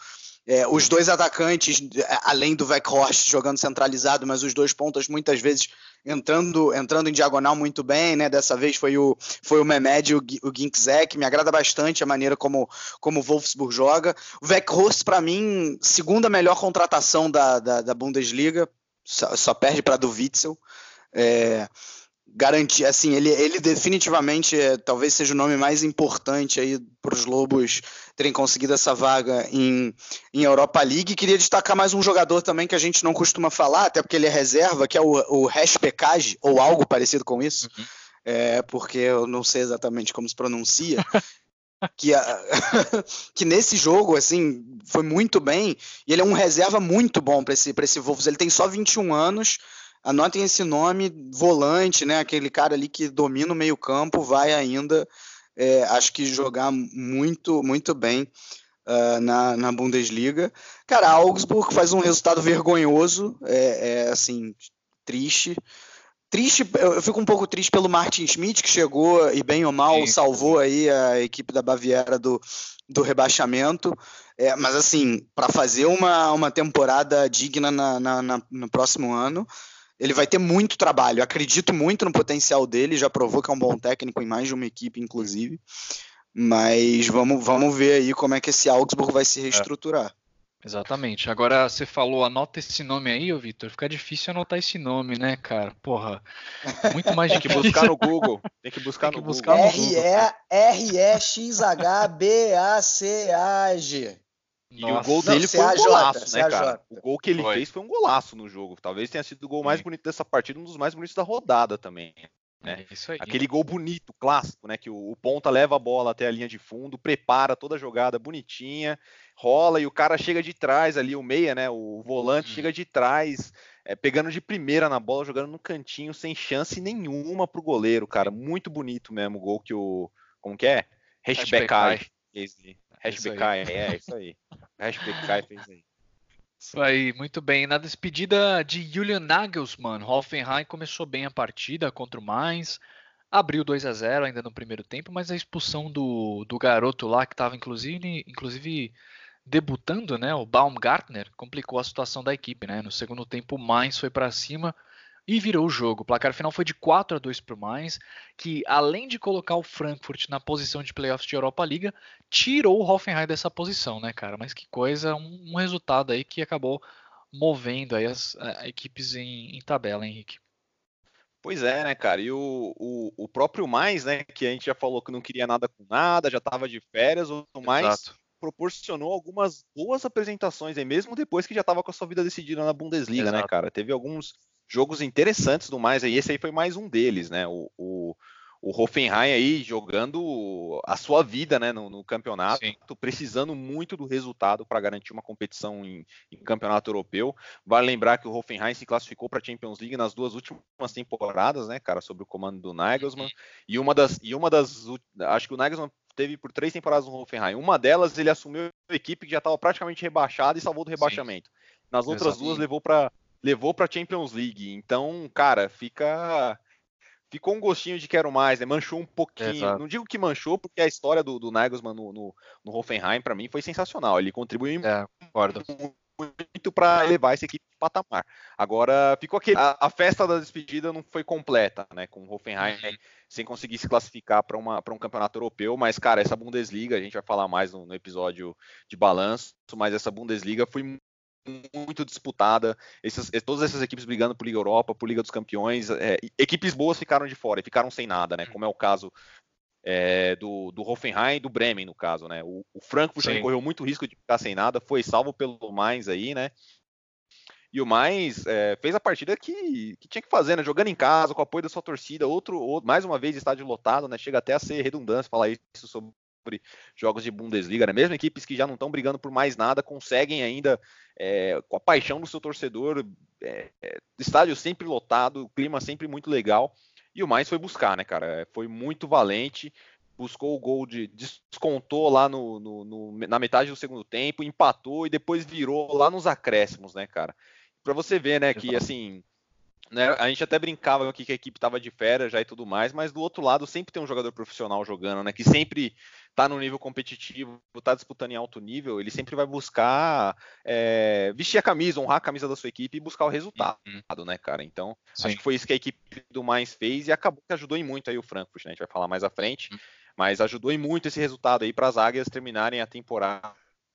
É, os dois atacantes, além do Weghorst jogando centralizado, mas os dois pontas muitas vezes entrando entrando em diagonal muito bem, né? Dessa vez foi o, foi o Mehmed e o, o Ginczek. Me agrada bastante a maneira como, como o Wolfsburg joga. O Weghorst, para mim, segunda melhor contratação da, da, da Bundesliga, só, só perde para do Witzel. É, garantir, assim, ele, ele definitivamente é, talvez seja o nome mais importante aí para os Lobos terem conseguido essa vaga em, em Europa League. Queria destacar mais um jogador também que a gente não costuma falar, até porque ele é reserva, que é o, o Respecage, ou algo parecido com isso, uhum. é, porque eu não sei exatamente como se pronuncia. que, a, que nesse jogo, assim, foi muito bem, e ele é um reserva muito bom para esse, esse Wolves. Ele tem só 21 anos, Anotem esse nome, volante, né? Aquele cara ali que domina o meio campo, vai ainda, é, acho que jogar muito, muito bem uh, na, na Bundesliga. Cara, Augsburg faz um resultado vergonhoso, é, é assim, triste. Triste, eu fico um pouco triste pelo Martin Schmidt, que chegou e bem ou mal Sim. salvou aí a equipe da Baviera do, do rebaixamento. É, mas assim, para fazer uma, uma temporada digna na, na, na, no próximo ano, ele vai ter muito trabalho. Acredito muito no potencial dele, já provou que é um bom técnico em mais de uma equipe, inclusive. Mas vamos, vamos ver aí como é que esse Augsburg vai se é. reestruturar. É. Exatamente. Agora você falou, anota esse nome aí, ô Vitor. Fica difícil anotar esse nome, né, cara? Porra. Muito mais Tem que buscar no Google. Tem que buscar Tem que no buscar Google. R-E-R-E-X-H-B-A-C-A-G. E Nossa. o gol dele foi um golaço, né, cara? O gol que ele foi. fez foi um golaço no jogo. Talvez tenha sido o gol mais bonito dessa partida, um dos mais bonitos da rodada também. Né? É Aquele gol bonito, clássico, né? Que o, o, ponta leva a bola até a linha de fundo, prepara toda a jogada bonitinha, rola e o cara chega de trás ali, o meia, né? O volante uhum. chega de trás, é, pegando de primeira na bola, jogando no cantinho, sem chance nenhuma pro goleiro, cara. Muito bonito mesmo o gol que o. Como que é? Hashback é, é isso aí. Hashtag fez aí. Isso aí, muito bem. Na despedida de Julian Nagelsmann, Hoffenheim começou bem a partida contra o Mainz, abriu 2 a 0 ainda no primeiro tempo, mas a expulsão do, do garoto lá, que estava inclusive, inclusive debutando, né, o Baumgartner, complicou a situação da equipe. Né? No segundo tempo, o Mainz foi para cima e virou o jogo. O placar final foi de 4 a 2 para o Mainz, que além de colocar o Frankfurt na posição de playoffs de Europa Liga, tirou o Hoffenheim dessa posição, né, cara? Mas que coisa, um, um resultado aí que acabou movendo aí as a, equipes em, em tabela, Henrique. Pois é, né, cara? E o, o, o, próprio Mais, né, que a gente já falou que não queria nada com nada, já estava de férias, o Mais Exato. proporcionou algumas boas apresentações aí, mesmo depois que já estava com a sua vida decidida na Bundesliga, né, Exato. né, cara? Teve alguns jogos interessantes do mais aí. Esse aí foi mais um deles, né? O, o, o Hoffenheim aí jogando a sua vida né, no, no campeonato, Sim. precisando muito do resultado para garantir uma competição em, em, campeonato europeu. Vale lembrar que o Hoffenheim se classificou para a Champions League nas duas últimas temporadas, né, cara, sob o comando do Nagelsmann. Uhum. E uma das, e uma das, acho que o Nagelsmann teve por três temporadas no Hoffenheim. Uma delas ele assumiu a equipe que já estava praticamente rebaixada e salvou do rebaixamento. Sim. Nas outras Exatamente. duas levou para levou para Champions League. Então, cara, fica ficou um gostinho de quero mais, né? Manchou um pouquinho. Exato. Não digo que manchou, porque a história do, do Nagelsmann no, no, no Hoffenheim, para mim, foi sensacional. Ele contribuiu é, muito para levar essa equipe de patamar. Agora, ficou aquele. A, a, festa da despedida não foi completa, né? Com o Hoffenheim uhum. sem conseguir se classificar para um campeonato europeu. Mas, cara, essa Bundesliga, a gente vai falar mais no, no episódio de balanço, mas essa Bundesliga foi muito disputada, essas, todas essas equipes brigando por Liga Europa, por Liga dos Campeões, é, equipes boas ficaram de fora e ficaram sem nada, né? Como é o caso é, do, do Hoffenheim e do Bremen, no caso, né? O, o Frankfurt correu muito risco de ficar sem nada, foi salvo pelo Mainz aí, né? E o Mainz é, fez a partida que, que, tinha que fazer, né? Jogando em casa, com o apoio da sua torcida, outro, outro mais uma vez estádio lotado, né? Chega até a ser redundância falar isso sobre sobre jogos de Bundesliga, né? Mesmo equipes que já não estão brigando por mais nada, conseguem ainda, é, com a paixão do seu torcedor, é, é, estádio sempre lotado, clima sempre muito legal. E o mais foi buscar, né, cara? Foi muito valente, buscou o gol de. descontou lá no, no, no, na metade do segundo tempo, empatou e depois virou lá nos acréscimos, né, cara? Para você ver, né, que assim né, a gente até brincava aqui que a equipe estava de férias já e tudo mais, mas do outro lado sempre tem um jogador profissional jogando, né? Que sempre está no nível competitivo, está disputando em alto nível, ele sempre vai buscar é, vestir a camisa, honrar a camisa da sua equipe e buscar o resultado, uhum. né, cara? Então, Sim. acho que foi isso que a equipe do Mais fez e acabou que ajudou em muito aí o Frankfurt, né? A gente vai falar mais à frente, uhum. mas ajudou em muito esse resultado aí para as águias terminarem a temporada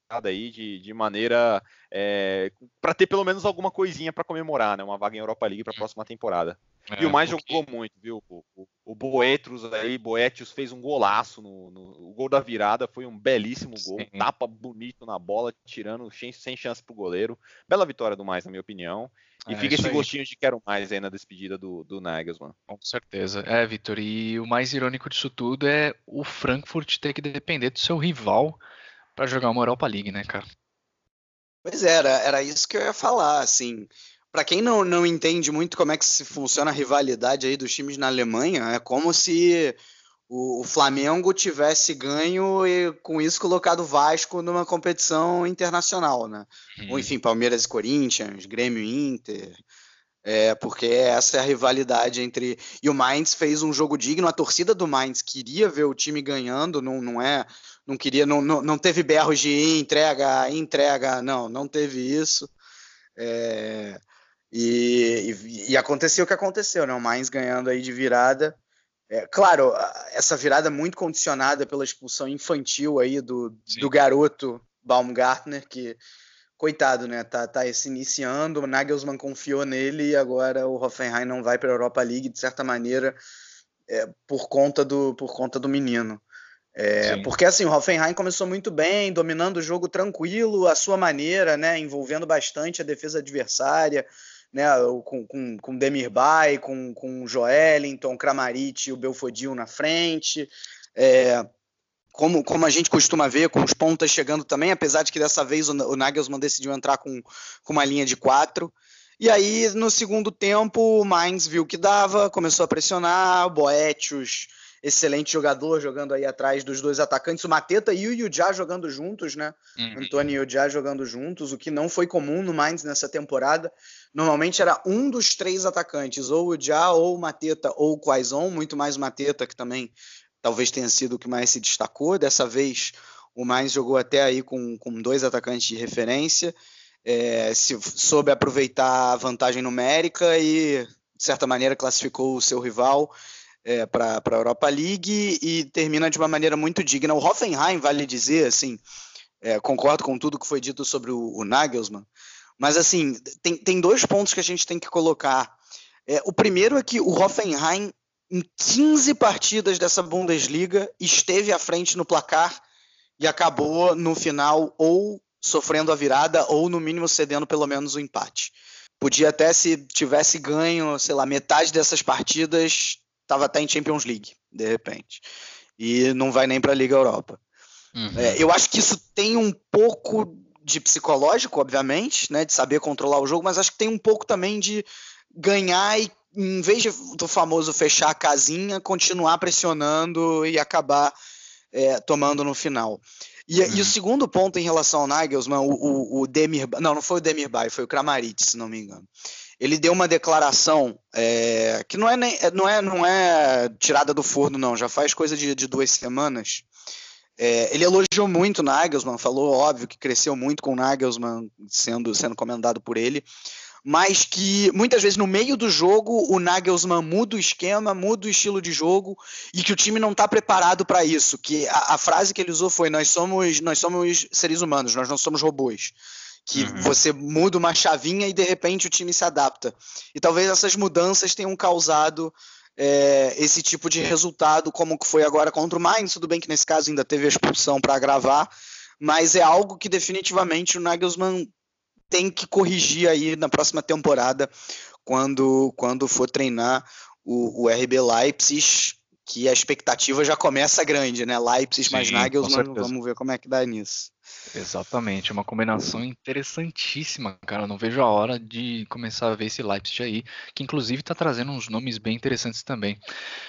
aí de, de maneira é, para ter pelo menos alguma coisinha para comemorar, né? Uma vaga em Europa League para a próxima temporada. É, e o mais porque... jogou muito, viu? O, o, o Boetros aí, Boetius fez um golaço no, no, o gol da virada, foi um belíssimo gol, Sim. tapa bonito na bola, tirando sem, sem chance pro goleiro. Bela vitória do mais, na minha opinião. E é, fica esse gostinho de quero mais aí na despedida do, do Nagelsmann. Com certeza. É, Vitor, e o mais irônico disso tudo é o Frankfurt ter que depender do seu rival para jogar uma Europa League, né, cara? Pois é, era, era isso que eu ia falar, assim. Para quem não, não entende muito como é que se funciona a rivalidade aí dos times na Alemanha, é como se o, o Flamengo tivesse ganho e com isso colocado o Vasco numa competição internacional, né? Uhum. Ou enfim, Palmeiras e Corinthians, Grêmio e Inter. É, porque essa é a rivalidade entre. E o Mainz fez um jogo digno, a torcida do Mainz queria ver o time ganhando, não, não é. Não queria, não, não, não teve berros de entrega, entrega, não, não teve isso. É, e, e, e, aconteceu o que aconteceu, né? O Mainz ganhando aí de virada. É, claro, essa virada muito condicionada pela expulsão infantil aí do, do garoto Baumgartner, que coitado, né? Tá, tá se iniciando, o Nagelsmann confiou nele e agora o Hoffenheim não vai para a Europa League de certa maneira é, por conta do por conta do menino. É, porque assim, o Hoffenheim começou muito bem, dominando o jogo tranquilo, à sua maneira, né? Envolvendo bastante a defesa adversária, né? Com, com, com Demir Bay, com, com Joelinton, Kramaric e o Belfodil na frente. É, como, como a gente costuma ver, com os pontas chegando também, apesar de que dessa vez o, o Nagelsmann decidiu entrar com, com uma linha de quatro. E aí, no segundo tempo, o Mainz viu que dava, começou a pressionar, o Boetius, excelente jogador, jogando aí atrás dos dois atacantes, o Mateta e o Yujá jogando juntos, né? Uhum. Antônio e o Yujá jogando juntos, o que não foi comum no Mainz nessa temporada. Normalmente era um dos três atacantes, ou o Yujá, ou o Mateta, ou o Quaison, muito mais o Mateta, que também talvez tenha sido o que mais se destacou. Dessa vez, o Mainz jogou até aí com, com dois atacantes de referência, é, se, soube aproveitar a vantagem numérica e de certa maneira, classificou o seu rival é, para a Europa League e termina de uma maneira muito digna. O Hoffenheim, vale dizer, assim, é, concordo com tudo que foi dito sobre o, o Nagelsmann, mas assim, tem, tem dois pontos que a gente tem que colocar. É, o primeiro é que o Hoffenheim, em 15 partidas dessa Bundesliga, esteve à frente no placar e acabou no final ou sofrendo a virada ou no mínimo cedendo pelo menos o empate. Podia até se tivesse ganho, sei lá, metade dessas partidas, estava até em Champions League, de repente. E não vai nem para a Liga Europa. Uhum. É, eu acho que isso tem um pouco de psicológico, obviamente, né, de saber controlar o jogo, mas acho que tem um pouco também de ganhar e, em vez de, do famoso fechar a casinha, continuar pressionando e acabar é, tomando no final. E, uhum. e, o uhum. segundo ponto em relação ao Nagelsmann, o, o, o Demir, não, não foi o Demir Bay, foi o Kramaric, se não me engano. Ele deu uma declaração é, que não é, nem, não, é, não é tirada do forno, não, já faz coisa de, de duas semanas. É, ele elogiou muito Nagelsmann, falou, óbvio, que cresceu muito com Nagelsmann sendo, sendo comandado por ele, mas que muitas vezes no meio do jogo o Nagelsmann muda o esquema, muda o estilo de jogo e que o time não está preparado para isso. Que a, a, frase que ele usou foi: nós somos, nós somos seres humanos, nós não somos robôs. Que uhum. você muda uma chavinha e de repente o time se adapta. E talvez essas mudanças tenham causado é, esse tipo de resultado, como que foi agora contra o Mainz. Tudo bem que nesse caso ainda teve a expulsão para gravar, mas é algo que definitivamente o Nagelsmann tem que corrigir aí na próxima temporada, quando, quando for treinar o, o RB Leipzig, que a expectativa já começa grande, né? Leipzig Sim, mais Nagelsmann, vamos ver como é que dá nisso. Exatamente, é uma combinação interessantíssima, cara. não vejo a hora de começar a ver esse Leipzig aí, que inclusive está trazendo uns nomes bem interessantes também.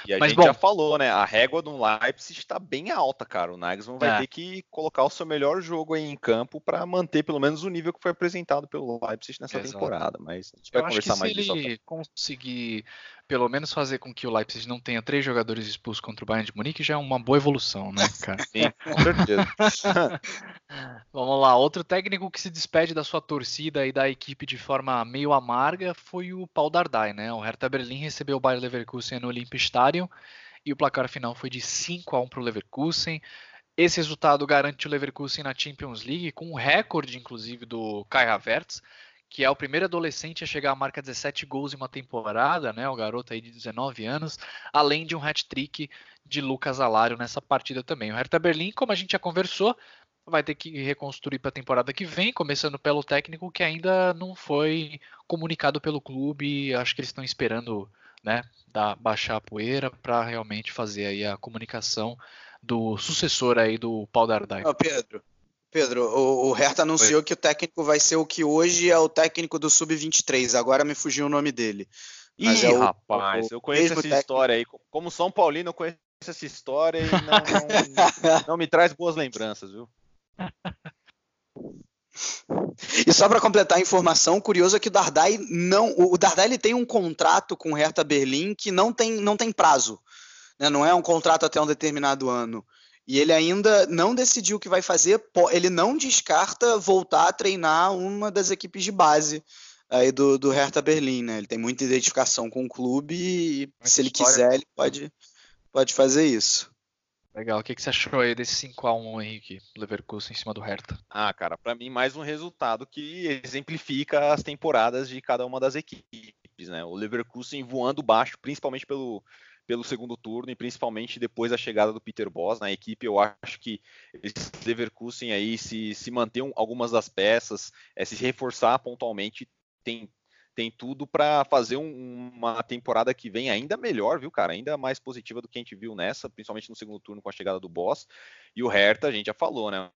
E a Mas, gente bom, já falou, né? A régua do Leipzig está bem alta, cara. O Nagelsmann vai é. ter que colocar o seu melhor jogo aí em campo para manter pelo menos o nível que foi apresentado pelo Leipzig nessa Exato. temporada. Mas a gente vai conversar mais disso. Se ele conseguir pelo menos fazer com que o Leipzig não tenha três jogadores expulsos contra o Bayern de Munique já é uma boa evolução, né, cara? Sim, com certeza. Vamos lá, outro técnico que se despede da sua torcida e da equipe de forma meio amarga foi o Paul Dardai, né? O Hertha Berlim recebeu o Bayern Leverkusen no Stadium e o placar final foi de 5 a 1 para o Leverkusen. Esse resultado garante o Leverkusen na Champions League, com um recorde, inclusive, do Kai Havertz, que é o primeiro adolescente a chegar à marca 17 gols em uma temporada, né? O garoto aí de 19 anos, além de um hat-trick de Lucas Alário nessa partida também. O Hertha Berlim, como a gente já conversou, vai ter que reconstruir para a temporada que vem, começando pelo técnico que ainda não foi comunicado pelo clube. Acho que eles estão esperando, né, dar, baixar a poeira para realmente fazer aí a comunicação do sucessor aí do Paul Dardai. Oh, Pedro, Pedro, o, o Hertha anunciou Oi. que o técnico vai ser o que hoje é o técnico do Sub-23. Agora me fugiu o nome dele. Mas Ih, é o, rapaz, o, eu conheço essa técnico. história aí. Como São Paulino, eu conheço essa história e não, não, não me traz boas lembranças, viu? E só para completar a informação, curioso é que o Dardai não, o Dardai ele tem um contrato com o Hertha Berlim que não tem, não tem prazo, né? não é um contrato até um determinado ano. E ele ainda não decidiu o que vai fazer. Ele não descarta voltar a treinar uma das equipes de base aí do, do Hertha Berlim, né? Ele tem muita identificação com o clube e Muita se ele história. quiser, ele pode, pode fazer isso. Legal. O que, que você achou aí desse 5x1, Henrique, Leverkusen em cima do Hertha? Ah, cara, para mim mais um resultado que exemplifica as temporadas de cada uma das equipes, né? O Leverkusen voando baixo, principalmente pelo pelo segundo turno e principalmente depois da chegada do Peter Boss na equipe. Eu acho que esse Leverkusen aí, se, se manter um, algumas das peças, é, se reforçar pontualmente, tem, tem tudo para fazer um, uma temporada que vem ainda melhor, viu, cara? Ainda mais positiva do que a gente viu nessa, principalmente no segundo turno com a chegada do Boss. E o Hertha, a gente já falou, né?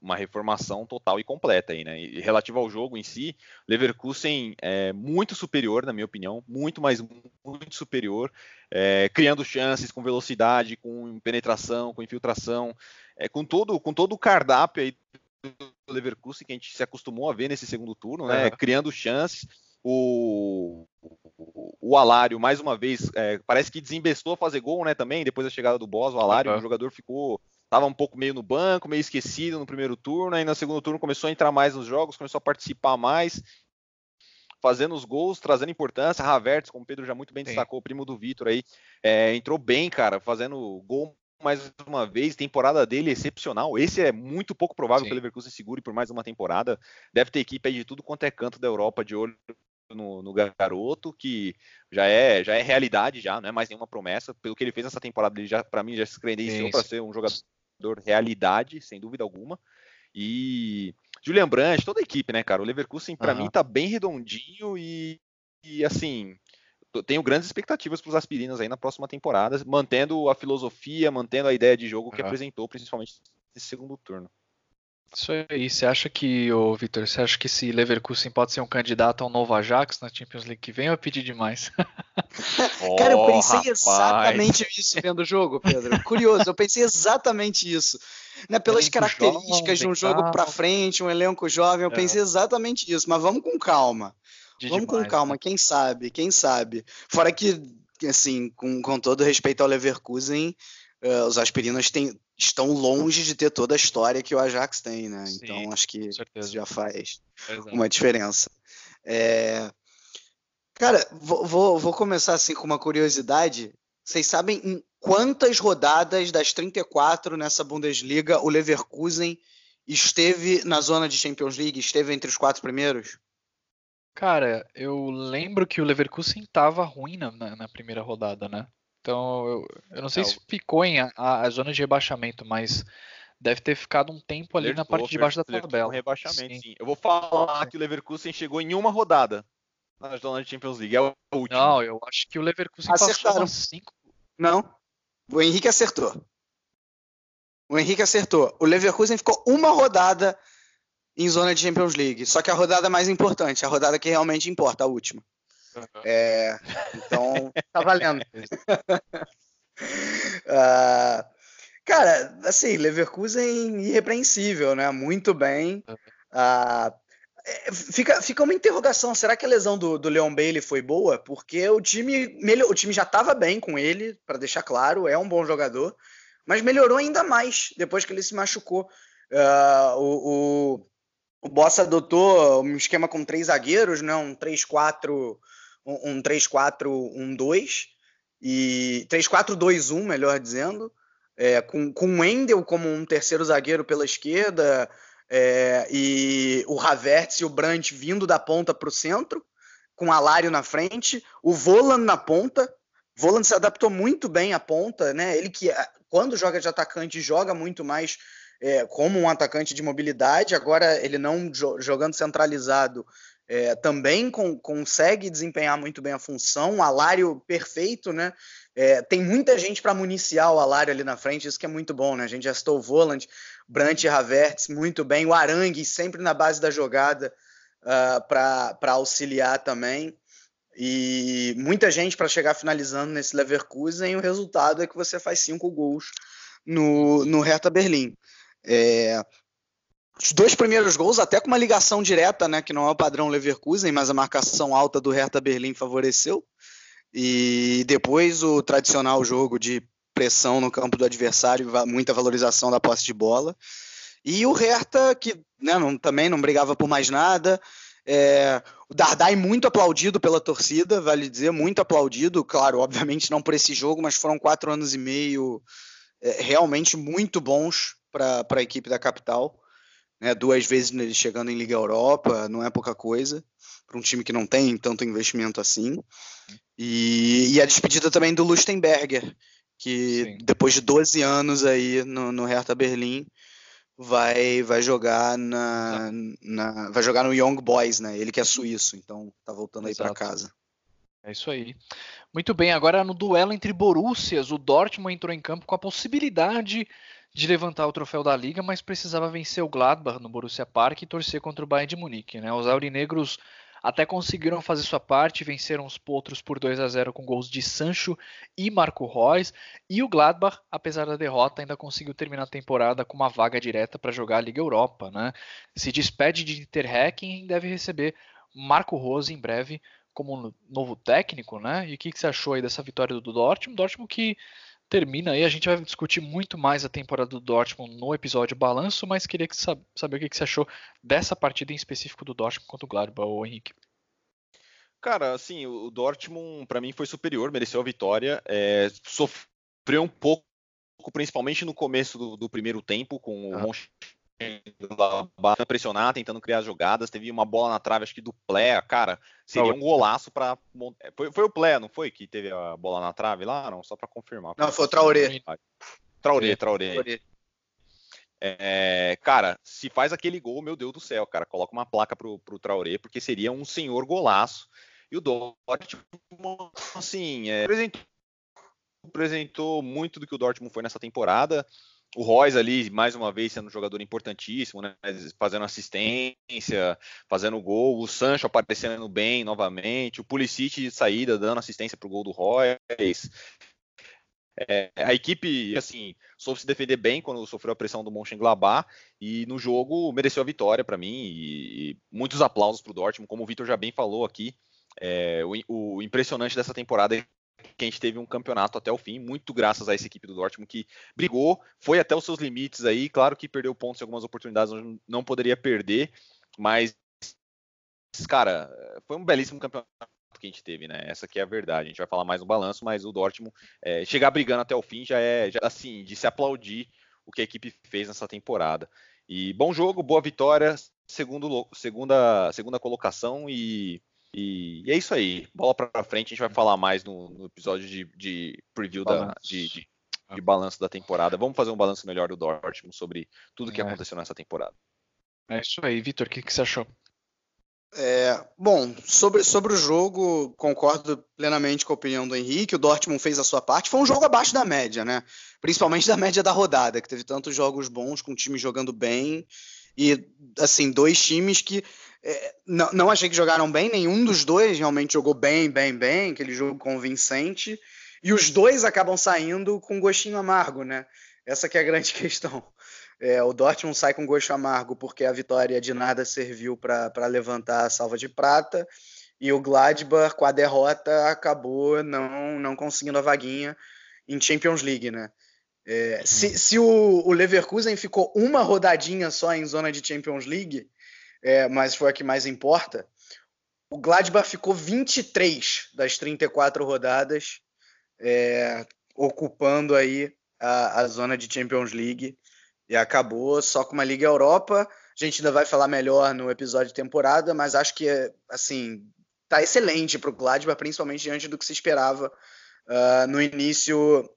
Uma reformação total e completa aí, né? E relativo ao jogo em si, Leverkusen é muito superior, na minha opinião, muito mais muito superior, é, criando chances com velocidade, com penetração, com infiltração, é, com todo com todo o cardápio aí do Leverkusen que a gente se acostumou a ver nesse segundo turno, né? Uhum. Criando chances. O, o, o Alário, mais uma vez, é, parece que desembestou a fazer gol, né? Também, depois da chegada do Boss, o Alário, uhum. o jogador ficou estava um pouco meio no banco, meio esquecido no primeiro turno, aí no segundo turno começou a entrar mais nos jogos, começou a participar mais. fazendo os gols, trazendo importância. Havertz, como o Pedro já muito bem Sim. destacou, o primo do Vitor aí, é, entrou bem, cara, fazendo gol mais uma vez, temporada dele excepcional. Esse é muito pouco provável Sim. que o Leverkusen segure por mais uma temporada. Deve ter equipe aí de tudo quanto é canto da Europa de olho no, no, garoto, que já é já é realidade, já não é mais nenhuma promessa. Pelo que ele fez nessa temporada, ele já para mim já se credenciou para ser um jogador realidade, sem dúvida alguma. E Julian Brandt, toda a equipe, né, cara? O Leverkusen para uhum. mim tá bem redondinho e, e assim, tenho grandes expectativas para os aspirinas aí na próxima temporada, mantendo a filosofia, mantendo a ideia de jogo que uhum. apresentou, principalmente nesse segundo turno. Isso aí, você acha que, ô Vitor, você acha que esse Leverkusen pode ser um candidato ao novo Ajax na Champions League que vem ou eu pedi demais? Cara, eu pensei oh, exatamente isso vendo o jogo, Pedro. Curioso, eu pensei exatamente isso. Né, pelas elenco características jovem, de um jogo para frente, um elenco jovem, eu é. pensei exatamente isso, mas vamos com calma. De vamos demais, com calma, né? quem sabe, quem sabe. Fora que, assim, com, com todo respeito ao Leverkusen, uh, os aspirinas têm, estão longe de ter toda a história que o Ajax tem, né? Sim, então acho que isso já faz Exato. uma diferença. É... Cara, vou, vou, vou, começar assim com uma curiosidade. Vocês sabem em quantas rodadas das 34 nessa Bundesliga o Leverkusen esteve na zona de Champions League, esteve entre os quatro primeiros? Cara, eu lembro que o Leverkusen estava ruim na, na, na primeira rodada, né? Então, eu, eu não sei é, se ficou em a, a, zona de rebaixamento, mas deve ter ficado um tempo ali na parte de baixo da tabela. rebaixamento, sim. sim. Eu vou falar que o Leverkusen chegou em uma rodada na zona de Champions League, é o último. Não, eu acho que o Leverkusen Acertaram. passou cinco. Não, o Henrique acertou. O Henrique acertou. O Leverkusen ficou uma rodada em zona de Champions League, só que a rodada mais importante, a rodada que realmente importa, a última. É, então, tá valendo. uh, cara, assim, Leverkusen irrepreensível, né? Muito bem. Uh, fica, fica uma interrogação, será que a lesão do, do Leon Bailey foi boa? Porque o time, o time já estava bem com ele, para deixar claro, é um bom jogador, mas melhorou ainda mais depois que ele se machucou. Uh, o, o, o Boss adotou um esquema com três zagueiros, né? um 3-4 um, um 3-4-1-2 e 3-4-2-1, melhor dizendo, é, com, com o Wendel como um terceiro zagueiro pela esquerda é, e o Havertz e o Brandt vindo da ponta para o centro, com o Alário na frente, o Voland na ponta. Voland se adaptou muito bem à ponta, né? Ele que quando joga de atacante joga muito mais é, como um atacante de mobilidade. Agora ele não jogando centralizado, é, também com, consegue desempenhar muito bem a função, um alário perfeito, né? É, tem muita gente para municiar o alário ali na frente, isso que é muito bom, né? A gente já citou o Voland, Brandt e Havertz muito bem, o Arangue sempre na base da jogada uh, ah, para auxiliar também. E muita gente para chegar finalizando nesse Leverkusen, e o resultado é que você faz cinco gols no, no Hertha Berlim. É, os dois primeiros gols, até com uma ligação direta, né, que não é o padrão Leverkusen, mas a marcação alta do Hertha Berlim favoreceu. E depois o tradicional jogo de pressão no campo do adversário, muita valorização da posse de bola. E o Hertha, que né, não, também não brigava por mais nada. É, o Dardai muito aplaudido pela torcida, vale dizer, muito aplaudido. Claro, obviamente não por esse jogo, mas foram quatro anos e meio é, realmente muito bons para a equipe da capital né, duas vezes chegando em Liga Europa, não é pouca coisa para um time que não tem tanto investimento assim. E, e a despedida também do Lustenberger, que Sim. depois de 12 anos aí no, no Hertha Berlim vai vai jogar na, na, vai jogar no Young Boys, né? Ele que é suíço, então tá voltando aí para casa. É isso aí. Muito bem, agora no duelo entre Borussias, o Dortmund entrou em campo com a possibilidade de levantar o troféu da liga, mas precisava vencer o Gladbach no Borussia Park e torcer contra o Bayern de Munique. Né? Os aurinegros até conseguiram fazer sua parte, venceram os potros por 2 a 0 com gols de Sancho e Marco Reus, e o Gladbach, apesar da derrota, ainda conseguiu terminar a temporada com uma vaga direta para jogar a Liga Europa. Né? Se despede de Dieter Hecking e deve receber Marco Rose em breve como novo técnico, né? E o que, que você achou aí dessa vitória do Dortmund? Dortmund que termina aí. A gente vai discutir muito mais a temporada do Dortmund no episódio Balanço, mas queria que saber o que você achou dessa partida em específico do Dortmund contra o Gladbach, Henrique. Cara, assim, o Dortmund para mim foi superior, mereceu a vitória, é, sofreu um pouco, principalmente no começo do, do primeiro tempo, com ah. o Mönchengladbach pressionar, tentando criar jogadas, teve uma bola na trave, acho que do Plea, cara, seria um golaço para foi, foi o Plea, não foi que teve a bola na trave lá, não, só para confirmar. Não, foi o Traoré. Traoré, Traoré. Traoré. É, cara, se faz aquele gol, meu Deus do céu, cara, coloca uma placa pro, pro Traoré, porque seria um senhor golaço. E o Dortmund, assim, é, apresentou, apresentou muito do que o Dortmund foi nessa temporada. O Royce ali, mais uma vez, sendo um jogador importantíssimo, né? Fazendo assistência, fazendo gol. O Sancho aparecendo bem novamente. O Pulisic de saída, dando assistência para o gol do Royce. É, a equipe, assim, soube se defender bem quando sofreu a pressão do Mönchengladbach e no jogo mereceu a vitória para mim e, e, muitos aplausos para o Dortmund, como o Vitor já bem falou aqui. É, o, o, impressionante dessa temporada é que a gente teve um campeonato até o fim, muito graças a essa equipe do Dortmund que brigou, foi até os seus limites aí, claro que perdeu pontos em algumas oportunidades onde não poderia perder, mas cara, foi um belíssimo campeonato que a gente teve, né? Essa aqui é a verdade. A gente vai falar mais no balanço, mas o Dortmund é, chegar brigando até o fim já é, já, assim, de se aplaudir o que a equipe fez nessa temporada. E bom jogo, boa vitória, segundo, segunda, segunda colocação e, e, e é isso aí. Bola para frente, a gente vai falar mais no, no episódio de, de preview da, de, de, de, balanço da temporada. Vamos fazer um balanço melhor do Dortmund sobre tudo que é. aconteceu nessa temporada. É isso aí, Vitor, o que, que você achou? É, bom, sobre, sobre o jogo, concordo plenamente com a opinião do Henrique. O Dortmund fez a sua parte. Foi um jogo abaixo da média, né? Principalmente da média da rodada, que teve tantos jogos bons, com o time jogando bem. E, assim, dois times que é, não, não achei que jogaram bem, nenhum dos dois realmente jogou bem, bem, bem, aquele jogo convincente. E os dois acabam saindo com gostinho amargo, né? Essa que é a grande questão. É, o Dortmund sai com gosto amargo porque a vitória de nada serviu para levantar a salva de prata. E o Gladbach, com a derrota, acabou não, não conseguindo a vaguinha em Champions League, né? É, se, uhum. se o, o, Leverkusen ficou uma rodadinha só em zona de Champions League, é, mas foi a que mais importa, o Gladbach ficou 23 das 34 rodadas, é, ocupando aí a, a, zona de Champions League e acabou só com uma Liga Europa. A gente ainda vai falar melhor no episódio de temporada, mas acho que assim tá excelente para o Gladbach, principalmente diante do que se esperava uh, no início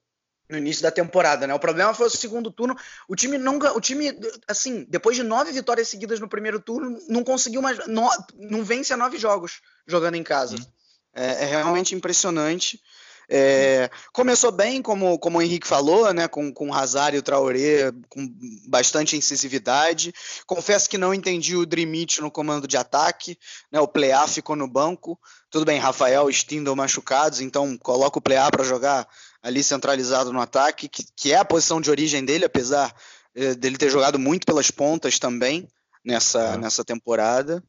no início da temporada, né? O problema foi o segundo turno. O time não, o time assim, depois de nove vitórias seguidas no primeiro turno, não conseguiu mais, não, não vence a nove jogos jogando em casa. Uhum. É, é realmente impressionante. É, começou bem, como, como o Henrique falou, né, com, com Hazard e o Traoré com bastante incisividade. Confesso que não entendi o Drimit no comando de ataque. Né, o Plea ficou no banco. Tudo bem, Rafael e machucados, então coloca o Plea para jogar ali centralizado no ataque, que, que é a posição de origem dele, apesar é, dele ter jogado muito pelas pontas também nessa, é. nessa temporada.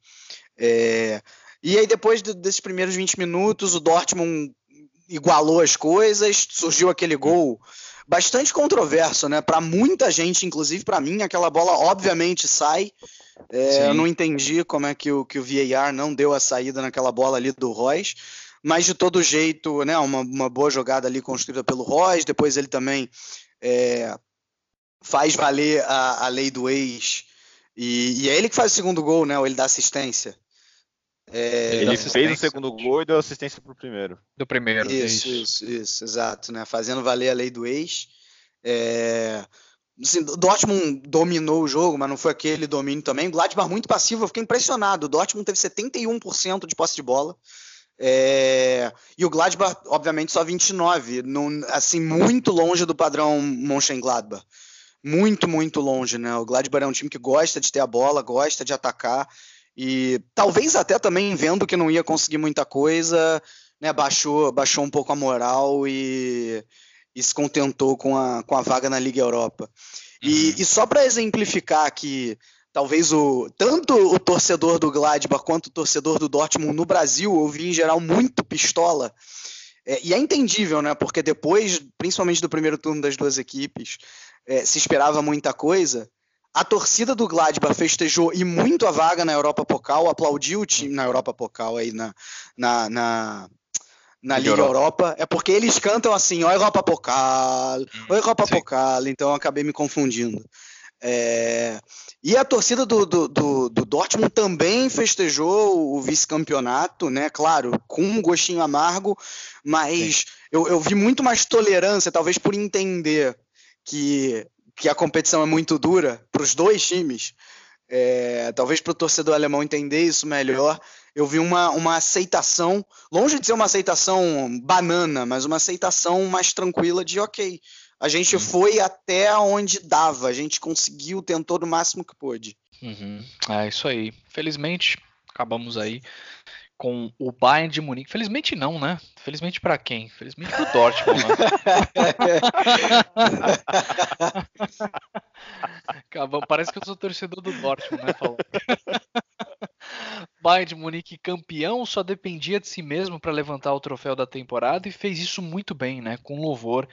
É, e aí, depois de, desses primeiros 20 minutos, o Dortmund igualou as coisas, surgiu aquele gol bastante controverso, né? Para muita gente, inclusive para mim, aquela bola obviamente sai. É, eu não entendi como é que o, que o VAR não deu a saída naquela bola ali do Royce, mas de todo jeito, né? Uma, uma boa jogada ali construída pelo Royce. Depois ele também é, faz valer a, a lei do ex. E, e, é ele que faz o segundo gol, né? Ou ele dá assistência. É, ele fez o segundo gol e deu assistência pro primeiro. Do primeiro. Isso, isso, isso, exato, né? Fazendo valer a lei do ex. É... Assim, Dortmund dominou o jogo, mas não foi aquele domínio também. Gladbach muito passivo, eu fiquei impressionado. O Dortmund teve 71% de posse de bola. É... E o Gladbach, obviamente, só 29, num, assim, muito longe do padrão Mönchengladbach. Muito, muito longe, né? O Gladbach é um time que gosta de ter a bola, gosta de atacar. E talvez até também vendo que não ia conseguir muita coisa, né, baixou, baixou um pouco a moral e, e se contentou com a, com a vaga na Liga Europa. E, uhum. e só para exemplificar que talvez o tanto o torcedor do Gladbach quanto o torcedor do Dortmund no Brasil eu vi em geral muito pistola. É, e é entendível, né? Porque depois, principalmente do primeiro turno das duas equipes, é, se esperava muita coisa A torcida do Gladbach festejou e muito a vaga na Europa Pokal, aplaudiu o time na Europa Pokal aí na, na, na, na Liga Europa. Europa. É porque eles cantam assim, ó Europa Pokal, ó Europa Sim. Pokal, então eu acabei me confundindo. É... E a torcida do, do, do, do, Dortmund também festejou o vice-campeonato, né? Claro, com um gostinho amargo, mas eu, eu, vi muito mais tolerância, talvez por entender que que a competição é muito dura para os dois times, é, talvez para o torcedor alemão entender isso melhor, eu vi uma, uma aceitação, longe de ser uma aceitação banana, mas uma aceitação mais tranquila de ok. A gente foi até onde dava, a gente conseguiu, tentou do máximo que pôde. Uhum. É isso aí. Felizmente, acabamos aí com o Bayern de Munique. Felizmente não, né? Felizmente para quem? Felizmente pro Dortmund, né? Parece que eu sou torcedor do Dortmund, né? Bayern de Munique campeão só dependia de si mesmo para levantar o troféu da temporada e fez isso muito bem, né? Com louvor,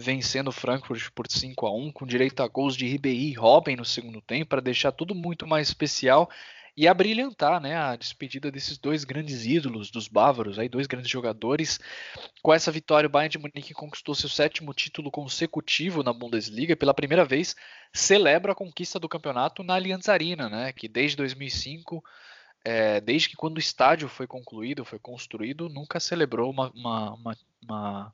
vencendo o Frankfurt por 5 a 1 com direito a gols de Ribéry e Robin no segundo tempo para deixar tudo muito mais especial e a brilhantar né, a despedida desses dois grandes ídolos dos bávaros, aí, dois grandes jogadores. Com essa vitória, o Bayern de Munique conquistou seu sétimo título consecutivo na Bundesliga. Pela primeira vez, celebra a conquista do campeonato na Allianz Arena, né, que desde 2005, é, desde que quando o estádio foi concluído, foi construído, nunca celebrou uma, uma, uma, uma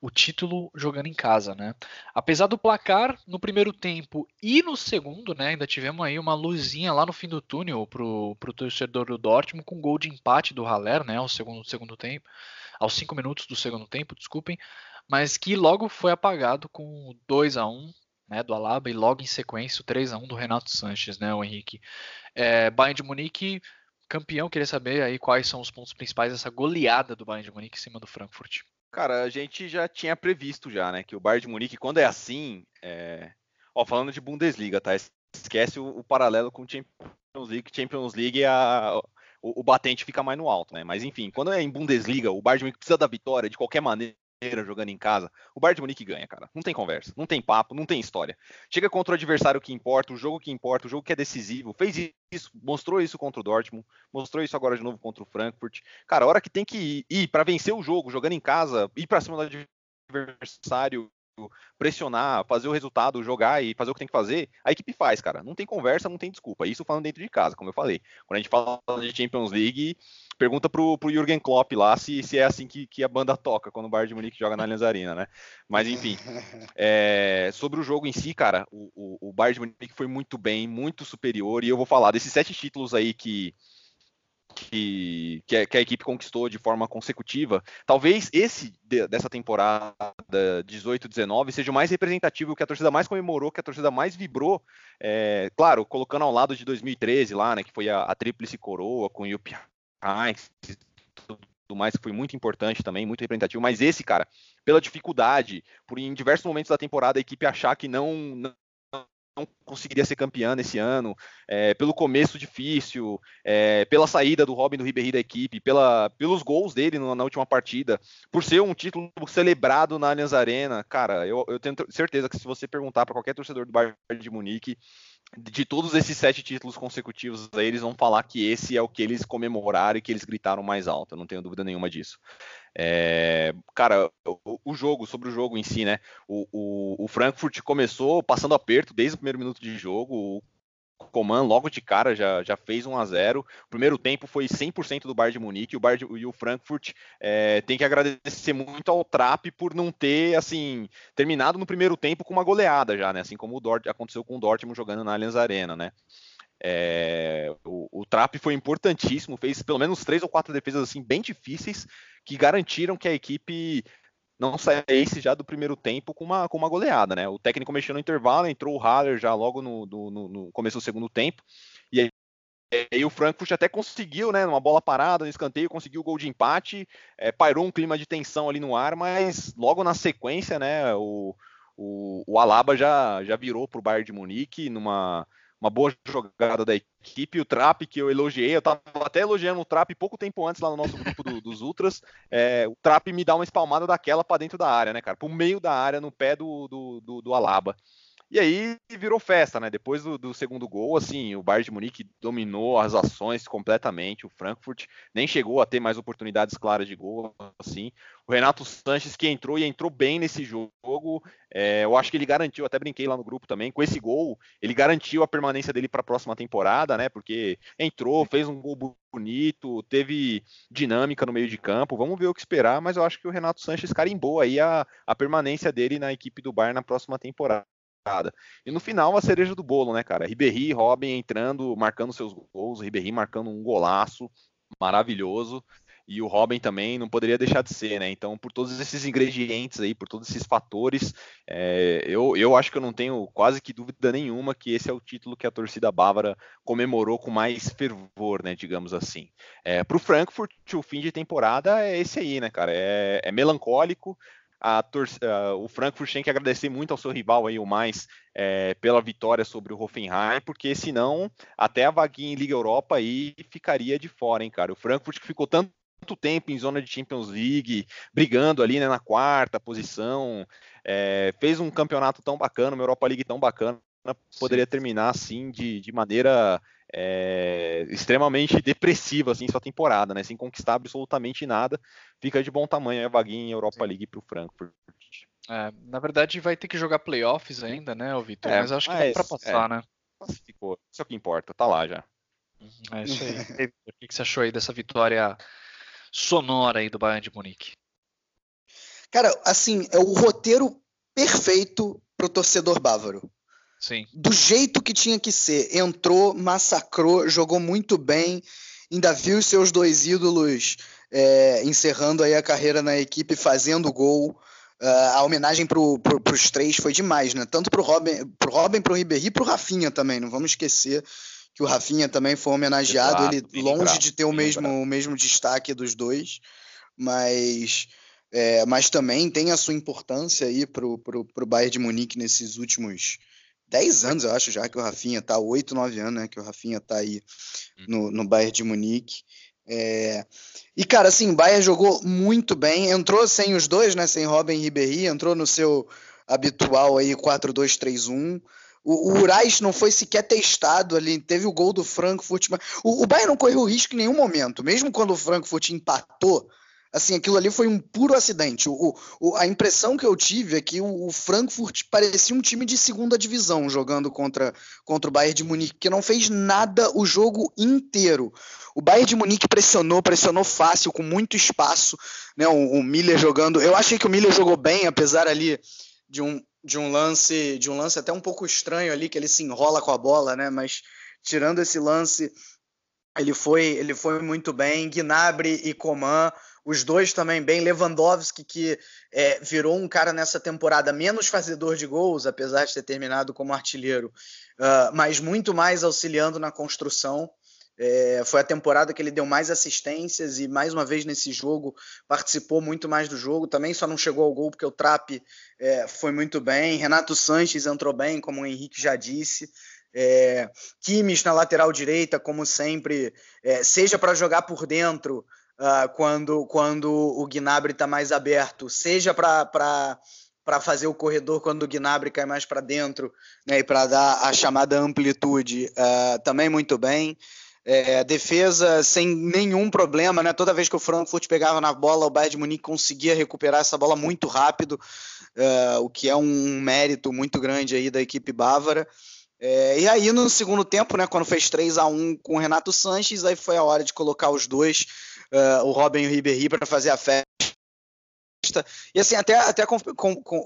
o título jogando em casa, né? Apesar do placar no primeiro tempo e no segundo, né, ainda tivemos aí uma luzinha lá no fim do túnel pro, pro torcedor do Dortmund com gol de empate do Haller, né, ao segundo, segundo tempo, aos cinco minutos do segundo tempo, desculpem, mas que logo foi apagado com 2 a 1 né, do Alaba e logo em sequência o 3 a 1 do Renato Sanches, né, o Henrique. É, Bayern de Munique campeão, queria saber aí quais são os pontos principais dessa goleada do Bayern de Munique em cima do Frankfurt. Cara, a gente já tinha previsto já, né, que o Bayern de Munique, quando é assim, é... ó, falando de Bundesliga, tá? Esquece o, o paralelo com Champions League, Champions League a, o, o, batente fica mais no alto, né? Mas enfim, quando é em Bundesliga, o Bayern de Munique precisa da vitória de qualquer maneira jogando em casa, o Bayern de Munique ganha, cara. Não tem conversa, não tem papo, não tem história. Chega contra o adversário que importa, o jogo que importa, o jogo que é decisivo. Fez isso, mostrou isso contra o Dortmund, mostrou isso agora de novo contra o Frankfurt. Cara, a hora que tem que ir para vencer o jogo, jogando em casa, ir para cima do adversário, pressionar, fazer o resultado, jogar e fazer o que tem que fazer, a equipe faz, cara. Não tem conversa, não tem desculpa. Isso falando dentro de casa, como eu falei. Quando a gente fala de Champions League, pergunta pro, pro Jürgen Klopp lá se, se é assim que, que a banda toca quando o Bayern de Munique joga na Allianz Arena, né? Mas enfim, é, sobre o jogo em si, cara, o, o, o Bayern de Munique foi muito bem, muito superior, e eu vou falar desses sete títulos aí que que, que, a, equipe conquistou de forma consecutiva, talvez esse de, dessa temporada 18-19 seja o mais representativo, que a torcida mais comemorou, que a torcida mais vibrou, é, claro, colocando ao lado de 2013 lá, né, que foi a, a tríplice coroa com o Jupp Heynckes, tudo mais que foi muito importante também, muito representativo, mas esse, cara, pela dificuldade, por em diversos momentos da temporada a equipe achar que não conseguiria ser campeã nesse ano, é, pelo começo difícil, é, pela saída do Robin do Ribéry da equipe, pela, pelos gols dele na, última partida, por ser um título celebrado na Allianz Arena, cara, eu, eu tenho certeza que se você perguntar para qualquer torcedor do Bayern de Munique, de todos esses sete títulos consecutivos, aí eles vão falar que esse é o que eles comemoraram e que eles gritaram mais alto, eu não tenho dúvida nenhuma disso. É, cara, o, o, jogo, sobre o jogo em si, né? O, o, o, Frankfurt começou passando aperto desde o primeiro minuto de jogo. O Coman logo de cara já, já fez 1 a 0 O primeiro tempo foi 100% do Bayern de Munique. O Bayern de, e o Frankfurt é, tem que agradecer muito ao Trap por não ter assim terminado no primeiro tempo com uma goleada já, né? Assim como o Dort, aconteceu com o Dortmund jogando na Allianz Arena, né? É, o, o Trap foi importantíssimo, fez pelo menos três ou quatro defesas assim bem difíceis que garantiram que a equipe não saísse já do primeiro tempo com uma, com uma goleada, né? O técnico mexeu no intervalo, entrou o Haller já logo no, no, no começo do segundo tempo, e aí, aí o Frankfurt até conseguiu, né, numa bola parada, no escanteio, conseguiu o gol de empate, é, pairou um clima de tensão ali no ar, mas logo na sequência, né, o, o, o Alaba já, já virou para o Bayern de Munique numa uma boa jogada da equipe. O Trap, que eu elogiei, eu estava até elogiando o Trap pouco tempo antes lá no nosso grupo do, dos Ultras. É, o Trap me dá uma espalmada daquela para dentro da área, né, cara? Pro meio da área, no pé do, do, do, do Alaba. E aí virou festa, né? Depois do, do, segundo gol, assim, o Bayern de Munique dominou as ações completamente. O Frankfurt nem chegou a ter mais oportunidades claras de gol, assim. O Renato Sanches que entrou e entrou bem nesse jogo. É, eu acho que ele garantiu, até brinquei lá no grupo também, com esse gol, ele garantiu a permanência dele para a próxima temporada, né? Porque entrou, fez um gol bonito, teve dinâmica no meio de campo. Vamos ver o que esperar, mas eu acho que o Renato Sanches carimbou aí a, a permanência dele na equipe do Bayern na próxima temporada. E no final, a cereja do bolo, né, cara? Ribéry, Robin entrando, marcando seus gols, Ribéry marcando um golaço maravilhoso. E o Robin também não poderia deixar de ser, né? Então, por todos esses ingredientes aí, por todos esses fatores, é, eu, eu acho que eu não tenho quase que dúvida nenhuma que esse é o título que a torcida bávara comemorou com mais fervor, né? Digamos assim. É, Para o Frankfurt, o fim de temporada é esse aí, né, cara? É, é melancólico, o Frankfurt tem que agradecer muito ao seu rival aí, o mais, é, pela vitória sobre o Hoffenheim, porque senão até a vaguinha em Liga Europa aí ficaria de fora, hein, cara. O Frankfurt que ficou tanto tempo em zona de Champions League, brigando ali né, na quarta posição, é, fez um campeonato tão bacana, uma Europa League tão bacana, poderia Sim. terminar assim de, de maneira é, extremamente depressiva assim sua temporada, né? Sem conquistar absolutamente nada, fica de bom tamanho a vaguinha em Europa Sim. League para o Frankfurt. É, na verdade vai ter que jogar playoffs ainda, né, o Vitor? É, mas acho que dá para passar, é, né? Ficou. Isso é o que importa, tá lá já. É isso aí. o que você achou aí dessa vitória sonora aí do Bayern de Munique? Cara, assim, é o roteiro perfeito pro torcedor bávaro. Sim. Do jeito que tinha que ser. Entrou, massacrou, jogou muito bem, ainda viu seus dois ídolos é, encerrando aí a carreira na equipe, fazendo gol. Uh, a homenagem para pro, os três foi demais, né? Tanto pro Robin, pro Robin, pro Ribéry e pro Rafinha também. Não vamos esquecer que o Rafinha também foi homenageado, Exato, ele longe de ter o mesmo, o mesmo destaque dos dois, mas é, mas também tem a sua importância aí pro, pro, pro Bayern de Munique nesses últimos 10 anos, eu acho, já que o Rafinha tá, 8, 9 anos, né, que o Rafinha tá aí hum. no, no Bayern de Munique. É... E, cara, assim, o Bayern jogou muito bem, entrou sem os dois, né, sem Robin e Ribéry, entrou no seu habitual aí 4-2-3-1. O, o Urais não foi sequer testado ali, teve o gol do Frankfurt, mas o, o Bayern não correu risco em nenhum momento, mesmo quando o Frankfurt empatou, Assim, aquilo ali foi um puro acidente. O, o, a impressão que eu tive é que o, o, Frankfurt parecia um time de segunda divisão jogando contra, contra o Bayern de Munique, que não fez nada o jogo inteiro. O Bayern de Munique pressionou, pressionou fácil, com muito espaço. Né, o, o Miller jogando. Eu achei que o Miller jogou bem, apesar ali de um, de um lance de um lance até um pouco estranho ali, que ele se enrola com a bola, né? Mas tirando esse lance, ele foi, ele foi muito bem. Gnabry e Coman os dois também bem. Lewandowski, que é, virou um cara nessa temporada menos fazedor de gols, apesar de ter terminado como artilheiro, uh, mas muito mais auxiliando na construção. É, foi a temporada que ele deu mais assistências e, mais uma vez, nesse jogo, participou muito mais do jogo. Também só não chegou ao gol porque o Trap é, foi muito bem. Renato Sanches entrou bem, como o Henrique já disse. É, Kimes na lateral direita, como sempre, é, seja para jogar por dentro, uh, quando, quando o Gnabry está mais aberto, seja para para fazer o corredor quando o Gnabry cai mais para dentro, né, e para dar a chamada amplitude, uh, também muito bem. É, defesa sem nenhum problema, né? Toda vez que o Frankfurt pegava na bola, o Bayern de Munique conseguia recuperar essa bola muito rápido, uh, o que é um mérito muito grande aí da equipe bávara. É, e aí, no segundo tempo, né, quando fez 3 a 1 com o Renato Sanches, aí foi a hora de colocar os dois uh, o Robin e o Ribéry para fazer a festa. E assim, até, até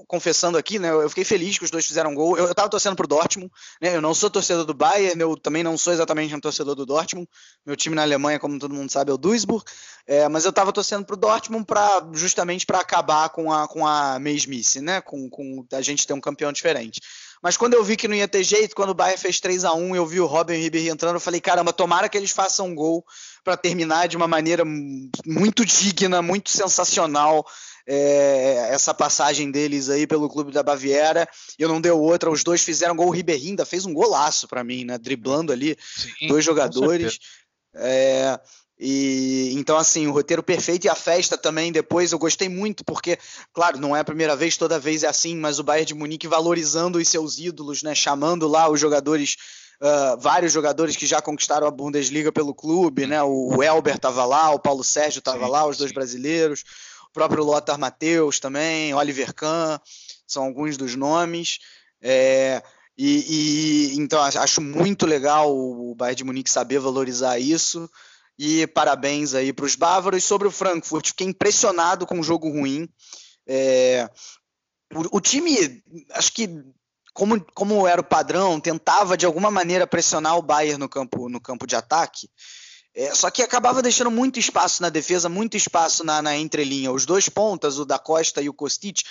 confessando aqui, né? Eu fiquei feliz que os dois fizeram gol. Eu, eu tava torcendo pro Dortmund, né? Eu não sou torcedor do Bayern, eu também não sou exatamente um torcedor do Dortmund. Meu time na Alemanha, como todo mundo sabe, é o Duisburg. É, mas eu tava torcendo pro Dortmund para justamente para acabar com a, com a mesmice, né? Com, com a gente ter um campeão diferente. Mas quando eu vi que não ia ter jeito, quando o Bayern fez 3 a 1 eu vi o Robin e Ribéry entrando, eu falei, caramba, tomara que eles façam um gol para terminar de uma maneira muito digna, muito sensacional. É, essa passagem deles aí pelo clube da Baviera, eu não deu outra, os dois fizeram gol, o Ribéry ainda fez um golaço para mim, né, driblando ali Sim, dois jogadores. É, E então assim, o roteiro perfeito e a festa também depois eu gostei muito porque, claro, não é a primeira vez, toda vez é assim, mas o Bayern de Munique valorizando os seus ídolos, né, chamando lá os jogadores Uh, vários jogadores que já conquistaram a Bundesliga pelo clube, né? O, Elber estava lá, o Paulo Sérgio estava lá, os dois brasileiros, o próprio Lothar Matheus também, Oliver Kahn, são alguns dos nomes. É, e, e, então acho muito legal o Bayern de Munique saber valorizar isso. E parabéns aí para os bávaros. Sobre o Frankfurt, fiquei impressionado com o jogo ruim. É, o, o, time, acho que como, como era o padrão, tentava de alguma maneira pressionar o Bayern no campo, no campo de ataque. É, só que acabava deixando muito espaço na defesa, muito espaço na, na entrelinha. Os dois pontas, o da Costa e o Kostic,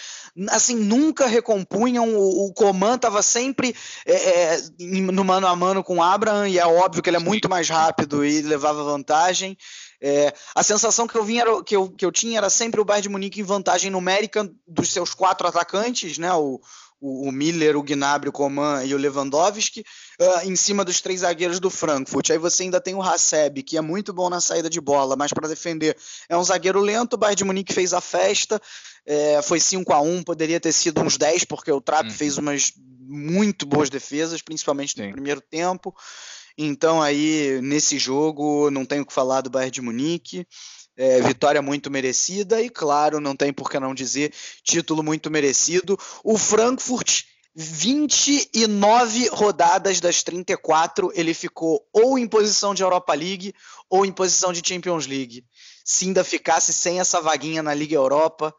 assim, nunca recompunham. O, o Coman estava sempre é, é, no mano a mano com o Abraham, e é óbvio que ele é muito mais rápido e levava vantagem. É, a sensação que eu, vinha que, eu, que eu tinha era sempre o Bayern de Munique em vantagem numérica dos seus quatro atacantes, né? O, o, o Miller, o Gnabry, o Coman e o Lewandowski, uh, em cima dos três zagueiros do Frankfurt. Aí você ainda tem o Haseb, que é muito bom na saída de bola, mas para defender é um zagueiro lento. O Bayern de Munique fez a festa, é, foi 5 a 1 poderia ter sido uns 10, porque o Trapp hum. fez umas muito boas defesas, principalmente no Sim. primeiro tempo. Então aí, nesse jogo, não tenho o que falar do Bayern de Munique. É, vitória muito merecida e, claro, não tem por que não dizer, título muito merecido. O Frankfurt, 29 rodadas das 34, ele ficou ou em posição de Europa League ou em posição de Champions League. Se ainda ficasse sem essa vaguinha na Liga Europa,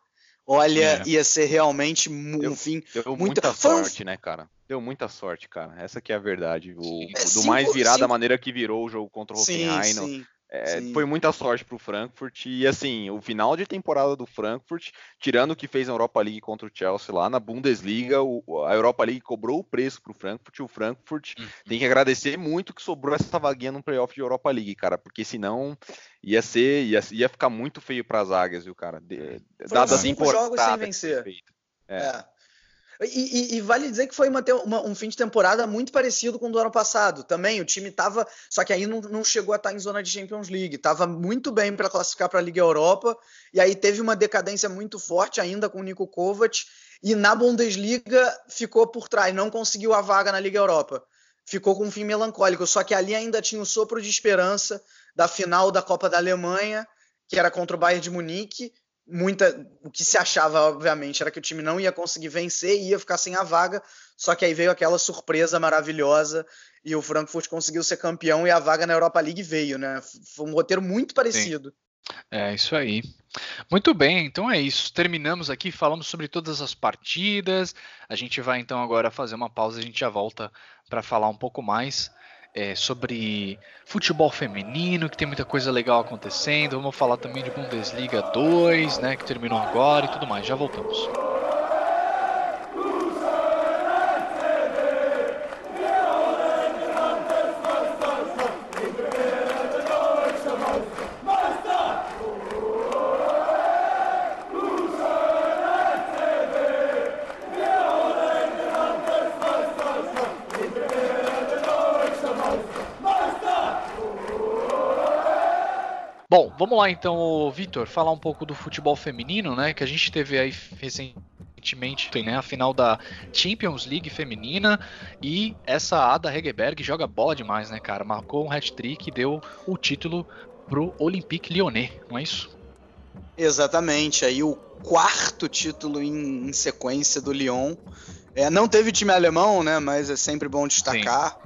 olha, é. ia ser realmente um deu, fim. Deu muita, muita sorte, um... né, cara? Deu muita sorte, cara. Essa que é a verdade. O, é, do cinco, mais virar cinco... da maneira que virou o jogo contra o Hoffenheim. Sim, sim. É, foi muita sorte para o Frankfurt e assim o final de temporada do Frankfurt, tirando o que fez na Europa League contra o Chelsea lá na Bundesliga, o, a Europa League cobrou o preço para o Frankfurt. E o Frankfurt uhum. tem que agradecer muito que sobrou essa vaguinha no playoff de Europa League, cara, porque senão ia ser ia, ia ficar muito feio para as águias, viu, cara? De, Dadas cinco jogos sem vencer. É. é. E, e, e, vale dizer que foi uma, uma, um fim de temporada muito parecido com o do ano passado. Também o time estava, só que aí não, não, chegou a estar em zona de Champions League. Estava muito bem para classificar para a Liga Europa. E aí teve uma decadência muito forte ainda com o Nico Kovac. E na Bundesliga ficou por trás, não conseguiu a vaga na Liga Europa. Ficou com um fim melancólico. Só que ali ainda tinha o sopro de esperança da final da Copa da Alemanha, que era contra o Bayern de Munique muita o que se achava obviamente era que o time não ia conseguir vencer e ia ficar sem a vaga só que aí veio aquela surpresa maravilhosa e o Frankfurt conseguiu ser campeão e a vaga na Europa League veio né? Foi um roteiro muito parecido. Sim. é isso aí. Muito bem então é isso. Terminamos aqui falando sobre todas as partidas. A gente vai então agora fazer uma pausa a gente já volta para falar um pouco mais é, sobre futebol feminino, que tem muita coisa legal acontecendo. Vamos falar também de Bundesliga 2, né, que terminou agora e tudo mais. Já voltamos. Vamos lá então, Vitor, falar um pouco do futebol feminino, né? Que a gente teve aí recentemente né, a final da Champions League feminina e essa Ada Hegerberg joga bola demais, né, cara? Marcou um hat-trick e deu o título pro Olympique Lyonnais, não é isso? Exatamente, aí o quarto título em, em sequência do Lyon. É, não teve time alemão, né? Mas é sempre bom destacar.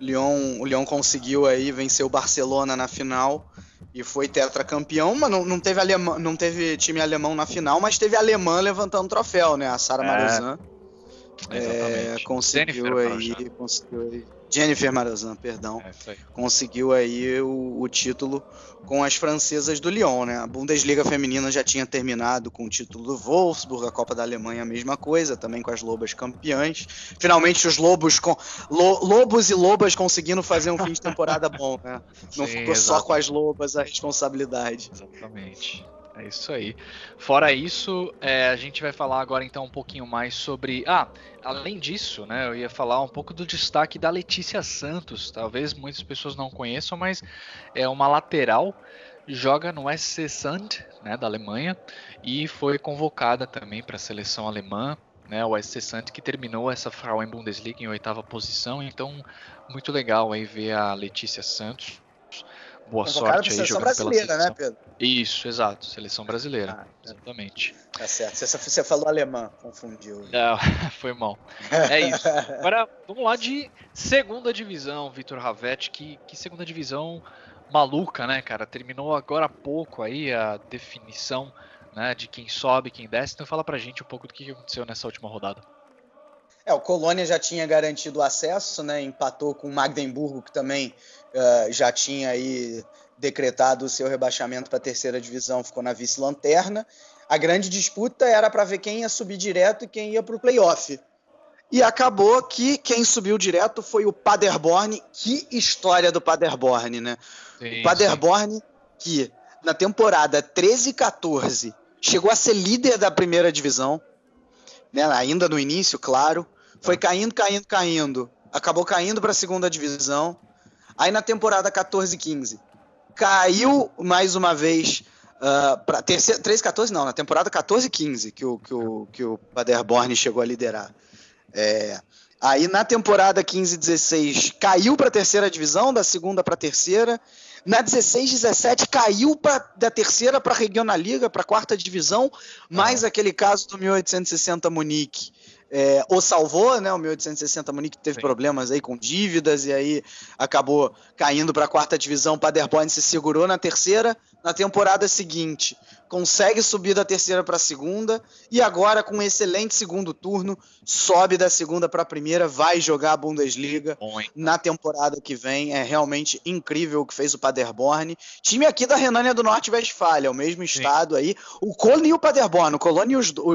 Lyon, o Lyon conseguiu aí vencer o Barcelona na final e foi tetracampeão, mas não, não, teve alemão, não teve time alemão na final, mas teve alemã levantando troféu, né? A Sara é, Marozan. É, conseguiu aí, conseguiu aí Jennifer Marazan, perdão, é, conseguiu aí o, o, título com as francesas do Lyon, né? A Bundesliga feminina já tinha terminado com o título do Wolfsburg, a Copa da Alemanha a mesma coisa, também com as Lobas campeãs. Finalmente os Lobos com lo, Lobos e Lobas conseguindo fazer um fim de temporada bom, né? Não Sim, ficou exatamente. só com as Lobas a responsabilidade. Exatamente. É isso aí. Fora isso, é, a gente vai falar agora então um pouquinho mais sobre. Ah, além disso, né? Eu ia falar um pouco do destaque da Letícia Santos. Talvez muitas pessoas não conheçam, mas é uma lateral. Joga no SC Sand, né, da Alemanha, e foi convocada também para a seleção alemã, né, o SC Sand, que terminou essa Frauen Bundesliga em oitava posição. Então, muito legal aí ver a Letícia Santos boa sorte aí seleção brasileira, né, Pedro? Isso, exato, seleção brasileira, ah, é. exatamente. Tá certo, você, você falou alemã, confundiu. Não, foi mal. É isso. Agora, vamos lá de segunda divisão, Vitor Ravetti, que, que segunda divisão maluca, né, cara? Terminou agora há pouco aí a definição né, de quem sobe, quem desce. Então fala pra gente um pouco do que aconteceu nessa última rodada. É, o Colônia já tinha garantido o acesso, né? Empatou com o Magdeburgo, que também uh, já tinha aí decretado o seu rebaixamento para a terceira divisão, ficou na vice-lanterna. A grande disputa era para ver quem ia subir direto e quem ia para o playoff. E acabou que quem subiu direto foi o Paderborn. Que história do Paderborn, né? Sim, o Paderborn sim. que na temporada 13 e 14 chegou a ser líder da primeira divisão, né? ainda no início, claro. Foi caindo, caindo, caindo. Acabou caindo para a segunda divisão. Aí na temporada 14 15 caiu mais uma vez uh, para 13 14 não, na temporada 14 15 que o que o que o Paderborn chegou a liderar. É, aí na temporada 15 16 caiu para a terceira divisão, da segunda para a terceira. Na 16 17 caiu pra, da terceira para a Regionalliga, para a quarta divisão, mais aquele caso do 1860 Munique é, o salvou, né? O 1860 Munique teve Sim. problemas aí com dívidas e aí acabou caindo para a quarta divisão. O Paderborn se segurou na terceira. Na temporada seguinte, consegue subir da terceira para a segunda e agora com um excelente segundo turno sobe da segunda para a primeira, vai jogar a Bundesliga Bom, na temporada que vem. É realmente incrível o que fez o Paderborn. Time aqui da Renânia do Norte Westfália, o mesmo estado Sim. aí. O Cologne e o Paderborn, o Cologne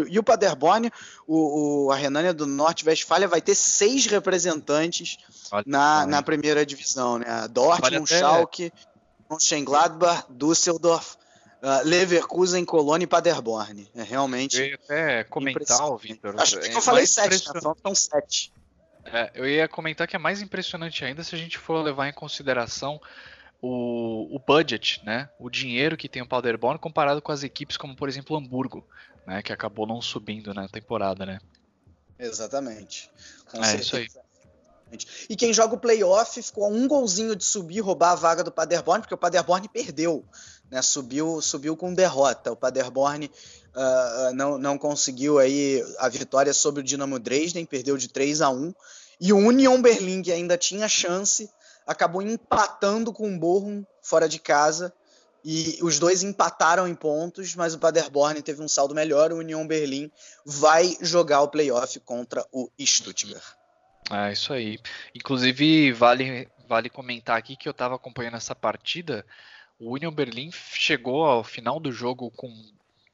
e, o, Paderborn, o, o, a Renânia do Norte Westfália vai ter seis representantes na, na primeira divisão, né? Dortmund, até... Schalke, Mönchengladbach, Düsseldorf, uh, Leverkusen, Colônia e Paderborn. É realmente. Eu ia até comentar, Victor. Acho que é eu falei sete, né? Faltam sete. É, eu ia comentar que é mais impressionante ainda se a gente for levar em consideração o, o budget, né? O dinheiro que tem o Paderborn comparado com as equipes como, por exemplo, Hamburgo, né? Que acabou não subindo na temporada, né? Exatamente. Com é certeza. isso aí. E quem joga o playoff ficou a um golzinho de subir, roubar a vaga do Paderborn, porque o Paderborn perdeu, né? Subiu, subiu com derrota. O Paderborn uh, não, não conseguiu aí a vitória sobre o Dinamo Dresden, perdeu de 3 a 1 e o Union Berlin, que ainda tinha chance, acabou empatando com o Bochum fora de casa. E os dois empataram em pontos, mas o Paderborn teve um saldo melhor. O Union Berlin vai jogar o playoff contra o Stuttgart. É isso aí. Inclusive, vale, vale comentar aqui que eu estava acompanhando essa partida. O Union Berlin chegou ao final do jogo com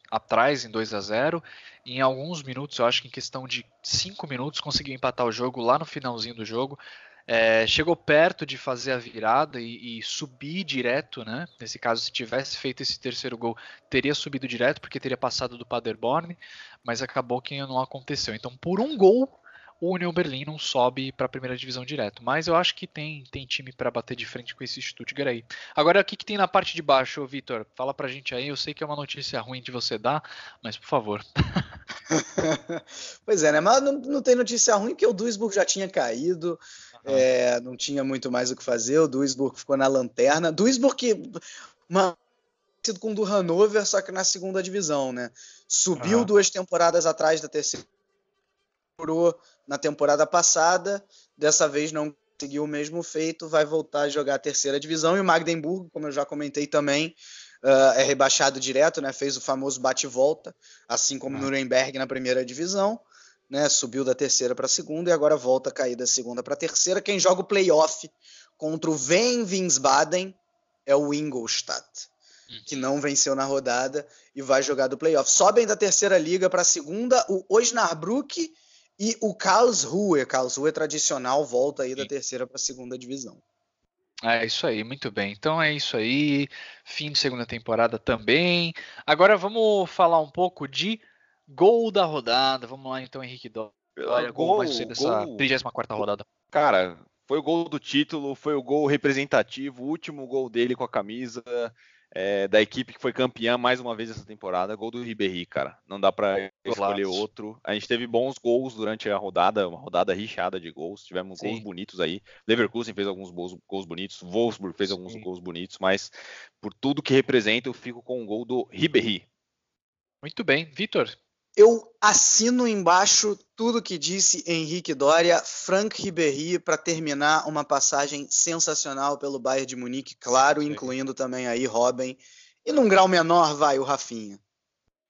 atrás em 2 a 0 em alguns minutos, eu acho que em questão de 5 minutos, conseguiu empatar o jogo lá no finalzinho do jogo. É, chegou perto de fazer a virada e, e, subir direto, né? Nesse caso, se tivesse feito esse terceiro gol, teria subido direto, porque teria passado do Paderborn, mas acabou que não aconteceu. Então, por um gol, o Union Berlin não sobe para a primeira divisão direto. Mas eu acho que tem, tem time para bater de frente com esse Stuttgart aí. Agora, o que, que tem na parte de baixo, Vitor? Fala pra gente aí. Eu sei que é uma notícia ruim de você dar, mas por favor. pois é, né? Mas não, não, tem notícia ruim porque o Duisburg já tinha caído. Uhum. É, não tinha muito mais o que fazer. O Duisburg ficou na lanterna. Duisburg que. Uma, com o do Hannover, só que na segunda divisão, né? Subiu uhum. duas temporadas atrás da terceira na temporada passada, dessa vez não conseguiu o mesmo feito, vai voltar a jogar a terceira divisão. E o Magdeburgo, como eu já comentei também, uh, é rebaixado direto, né? fez o famoso bate-volta, assim como o ah. Nuremberg na primeira divisão. Né, subiu da terceira para a segunda e agora volta a cair da segunda para a terceira. Quem joga o playoff contra o Ven Winsbaden é o Ingolstadt, que não venceu na rodada e vai jogar do playoff. Sobem da terceira liga para a segunda o Osnabrück e o Karlsruhe, Karlsruhe tradicional, volta aí da terceira para a segunda divisão. É isso aí, muito bem. Então é isso aí. Fim de segunda temporada também. Agora vamos falar um pouco de gol da rodada. Vamos lá então, Henrique Dória. Gol, gol mais dessa 34 rodada. Cara, foi o gol do título, foi o gol representativo, o último gol dele com a camisa é, da equipe que foi campeã mais uma vez essa temporada. Gol do Ribéry, cara. Não dá para escolher outro. A gente teve bons gols durante a rodada, uma rodada richada de gols. Tivemos Sim. gols bonitos aí. Leverkusen fez alguns gols, gols bonitos, Wolfsburg fez Sim. alguns gols bonitos, mas por tudo que representa, eu fico com o gol do Ribéry. Muito bem, Vitor. Eu assino embaixo tudo que disse Henrique Doria, Frank Ribéry para terminar uma passagem sensacional pelo Bayern de Munique, claro, Sim. incluindo também aí Robin e num grau menor vai o Rafinha.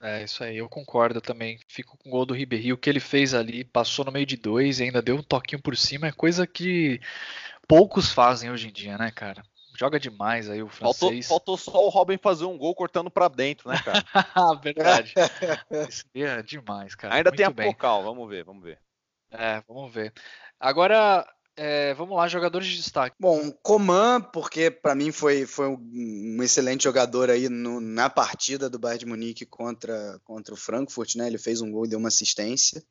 É isso aí, eu concordo também. Fico com o gol do Ribéry, o que ele fez ali, passou no meio de dois e ainda deu um toquinho por cima, é coisa que poucos fazem hoje em dia, né, cara? Joga demais aí o francês. Faltou, faltou só o Robin fazer um gol cortando para dentro, né, cara? Verdade. Isso é demais, cara. Ainda Muito tem a bem. Pocal, vamos ver, vamos ver. É, vamos ver. Agora, é, vamos lá, jogadores de destaque. Bom, Coman, porque para mim foi, foi um excelente jogador aí no, na partida do Bayern de Munique contra, contra o Frankfurt, né? Ele fez um gol e deu uma assistência.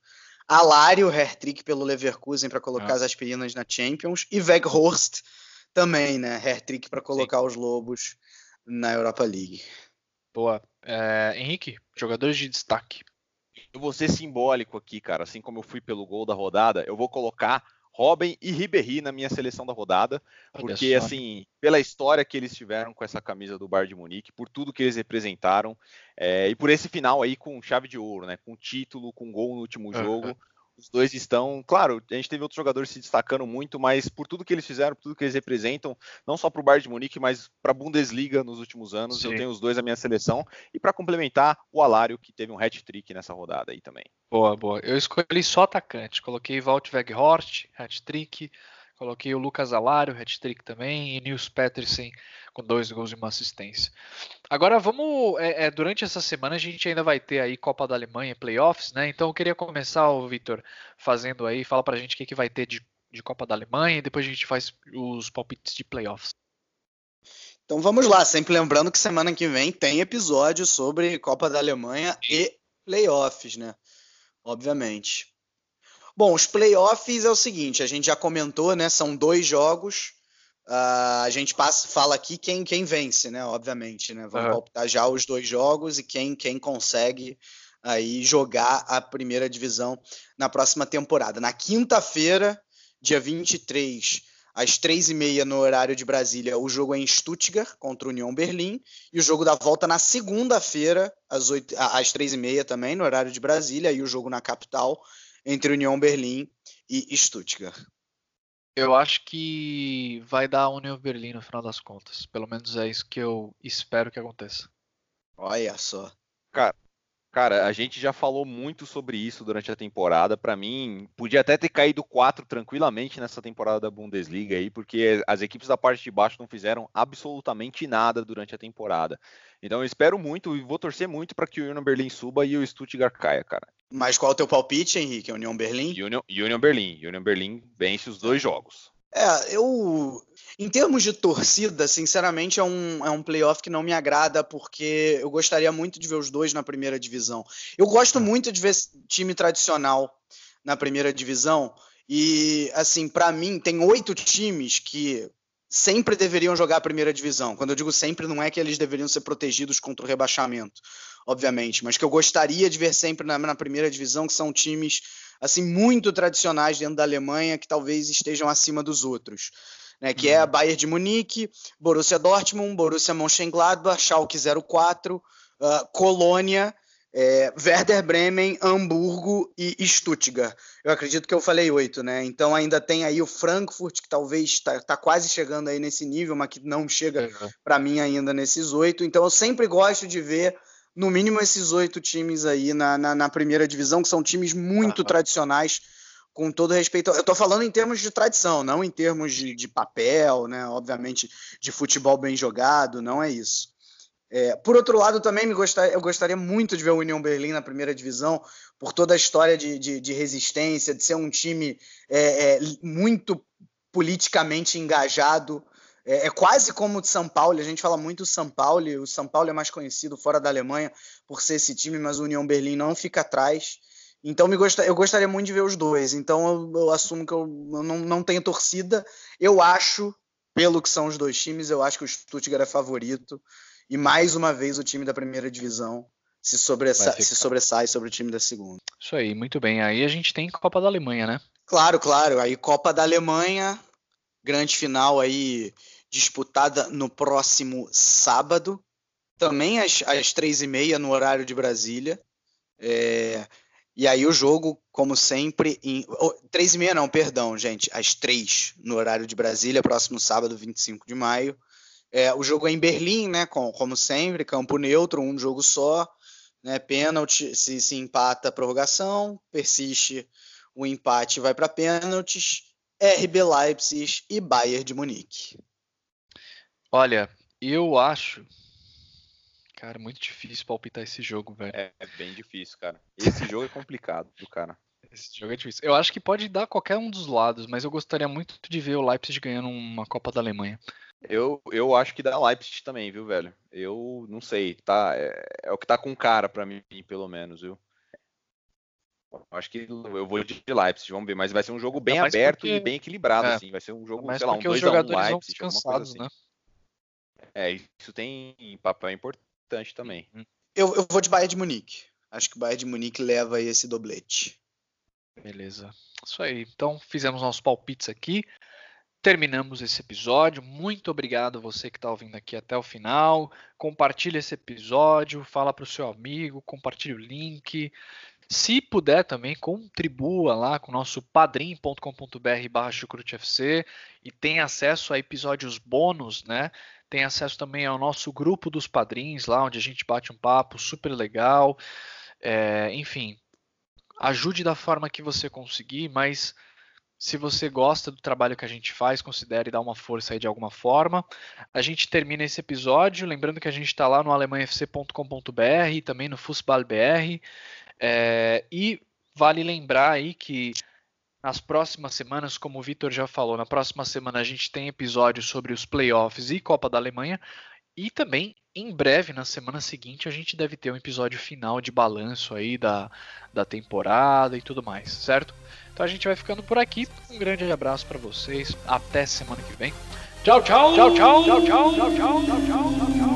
Alário, hair-trick pelo Leverkusen para colocar ah. as aspirinas na Champions. E Weghorst, também, né? Hair-trick para colocar Sim. os Lobos na Europa League. Boa. É, Henrique, jogadores de destaque. Eu vou ser simbólico aqui, cara. Assim como eu fui pelo gol da rodada, eu vou colocar Robin e Ribéry na minha seleção da rodada, porque assim, pela história que eles tiveram com essa camisa do Bar de Munique, por tudo que eles representaram é, e por esse final aí com chave de ouro, né? Com título, com gol no último jogo. Os dois estão, claro, a gente teve outros jogadores se destacando muito, mas por tudo que eles fizeram, por tudo que eles representam, não só para o Bayern de Munique, mas para a Bundesliga nos últimos anos, Sim. eu tenho os dois na minha seleção. E para complementar, o Alário, que teve um hat-trick nessa rodada aí também. Boa, boa. Eu escolhi só atacante, coloquei Walt Weghorst, hat-trick, Coloquei o Lucas Alário, hat-trick também, e Nils Petersen com dois gols e uma assistência. Agora vamos, é, é, durante essa semana a gente ainda vai ter aí Copa da Alemanha, playoffs, né? Então eu queria começar, o Vitor, fazendo aí, fala pra gente o que, que vai ter de, de Copa da Alemanha e depois a gente faz os palpites de playoffs. Então vamos lá, sempre lembrando que semana que vem tem episódio sobre Copa da Alemanha e playoffs, né? Obviamente. Bom, os playoffs é o seguinte, a gente já comentou, né? São dois jogos. Uh, a gente passa, fala aqui quem, quem vence, né? Obviamente, né? Vamos uhum. optar já os dois jogos e quem, quem consegue aí jogar a primeira divisão na próxima temporada. Na quinta-feira, dia 23, às três e meia no horário de Brasília, o jogo é em Stuttgart contra o União Berlim e o jogo da volta na segunda-feira às, às três e meia também no horário de Brasília e o jogo na capital entre União Berlim e Stuttgart. Eu acho que vai dar a União Berlim no final das contas. Pelo menos é isso que eu espero que aconteça. Olha só. Cara, Cara, a gente já falou muito sobre isso durante a temporada. Para mim, podia até ter caído quatro tranquilamente nessa temporada da Bundesliga aí, porque as equipes da parte de baixo não fizeram absolutamente nada durante a temporada. Então eu espero muito e vou torcer muito para que o Union Berlin suba e o Stuttgart caia, cara. Mas qual é o teu palpite, Henrique? União Berlim? Union, Union Berlim. Union Berlim vence os dois jogos. É, eu. Em termos de torcida, sinceramente, é um, é um playoff que não me agrada, porque eu gostaria muito de ver os dois na primeira divisão. Eu gosto muito de ver time tradicional na primeira divisão. E, assim, para mim, tem oito times que sempre deveriam jogar a primeira divisão. Quando eu digo sempre, não é que eles deveriam ser protegidos contra o rebaixamento, obviamente, mas que eu gostaria de ver sempre na, na primeira divisão, que são times assim muito tradicionais dentro da Alemanha que talvez estejam acima dos outros. Né, que uhum. é a. Bayern de Munique, Borussia Dortmund, Borussia Mönchengladbach, Schalke 04, uh, ah, Colônia, é, Werder Bremen, Hamburgo e Stuttgart. Eu acredito que eu falei oito, né? Então ainda tem aí o Frankfurt, que talvez está tá quase chegando aí nesse nível, mas que não chega uhum. para mim ainda nesses oito. Então eu sempre gosto de ver no mínimo esses oito times aí na, na, na, primeira divisão, que são times muito tradicionais, com todo respeito. Eu estou falando em termos de tradição, não em termos de, de, papel, né? Obviamente, de futebol bem jogado, não é isso. É, por outro lado, também me gostar, eu gostaria muito de ver o União Berlim na primeira divisão, por toda a história de, de, de resistência, de ser um time é, é, muito politicamente engajado É, é, quase como o de São Paulo, a gente fala muito do São Paulo, o São Paulo é mais conhecido fora da Alemanha por ser esse time, mas o União Berlim não fica atrás. Então me eu gostaria muito de ver os dois. Então eu, eu assumo que eu, eu não, não tenho torcida. Eu acho, pelo que são os dois times, eu acho que o Stuttgart é favorito. E mais uma vez o time da primeira divisão se, sobressa... se sobressai sobre o time da segunda. Isso aí, muito bem. Aí a gente tem Copa da Alemanha, né? Claro, claro. Aí Copa da Alemanha, grande final aí disputada no próximo sábado, também às, às três e meia no horário de Brasília. É, e aí o jogo, como sempre, em, oh, três e meia não, perdão, gente, às três no horário de Brasília, próximo sábado, 25 de maio. É, o jogo é em Berlim, né? Com, como sempre, campo neutro, um jogo só, né? Pênalti, se, se empata a prorrogação, persiste o empate vai para pênaltis. RB Leipzig e Bayern de Munique. Olha, eu acho. Cara, muito difícil palpitar esse jogo, velho. É, é bem difícil, cara. Esse jogo é complicado, do cara. Esse jogo é difícil. Eu acho que pode dar qualquer um dos lados, mas eu gostaria muito de ver o Leipzig ganhando uma Copa da Alemanha. Eu, eu acho que dá Leipzig também, viu, velho? Eu não sei, tá? É, é o que tá com cara para mim, pelo menos, viu? Acho que eu vou de Leipzig, vamos ver, mas vai ser um jogo bem aberto porque... e bem equilibrado, é, assim. Vai ser um jogo, sei lá, um 2x1 Leipzig, cansados, assim. né? É, isso tem papel importante também. Uhum. Eu, eu vou de Bayern de Munique. Acho que o Bayern de Munique leva esse doblete. Beleza. Isso aí. Então, fizemos nossos palpites aqui. Terminamos esse episódio. Muito obrigado a você que está ouvindo aqui até o final. Compartilhe esse episódio, fala para o seu amigo, compartilhe o link. Se puder também, contribua lá com o nosso padrim.com.br barra chucrutefc e tem acesso a episódios bônus, né? Tem acesso também ao nosso grupo dos padrinhos, lá onde a gente bate um papo super legal. É, enfim, ajude da forma que você conseguir, mas se você gosta do trabalho que a gente faz, considere dar uma força aí de alguma forma. A gente termina esse episódio, lembrando que a gente está lá no alemanhafc.com.br e também no FusbalBR. É, e vale lembrar aí que nas próximas semanas, como o Vitor já falou, na próxima semana a gente tem episódio sobre os playoffs e Copa da Alemanha. E também, em breve, na semana seguinte, a gente deve ter um episódio final de balanço aí da, da temporada e tudo mais, certo? Então a gente vai ficando por aqui. Um grande abraço para vocês. Até semana que vem. Tchau, tchau. Tchau, tchau. Tchau, tchau. Tchau, tchau. Tchau, tchau.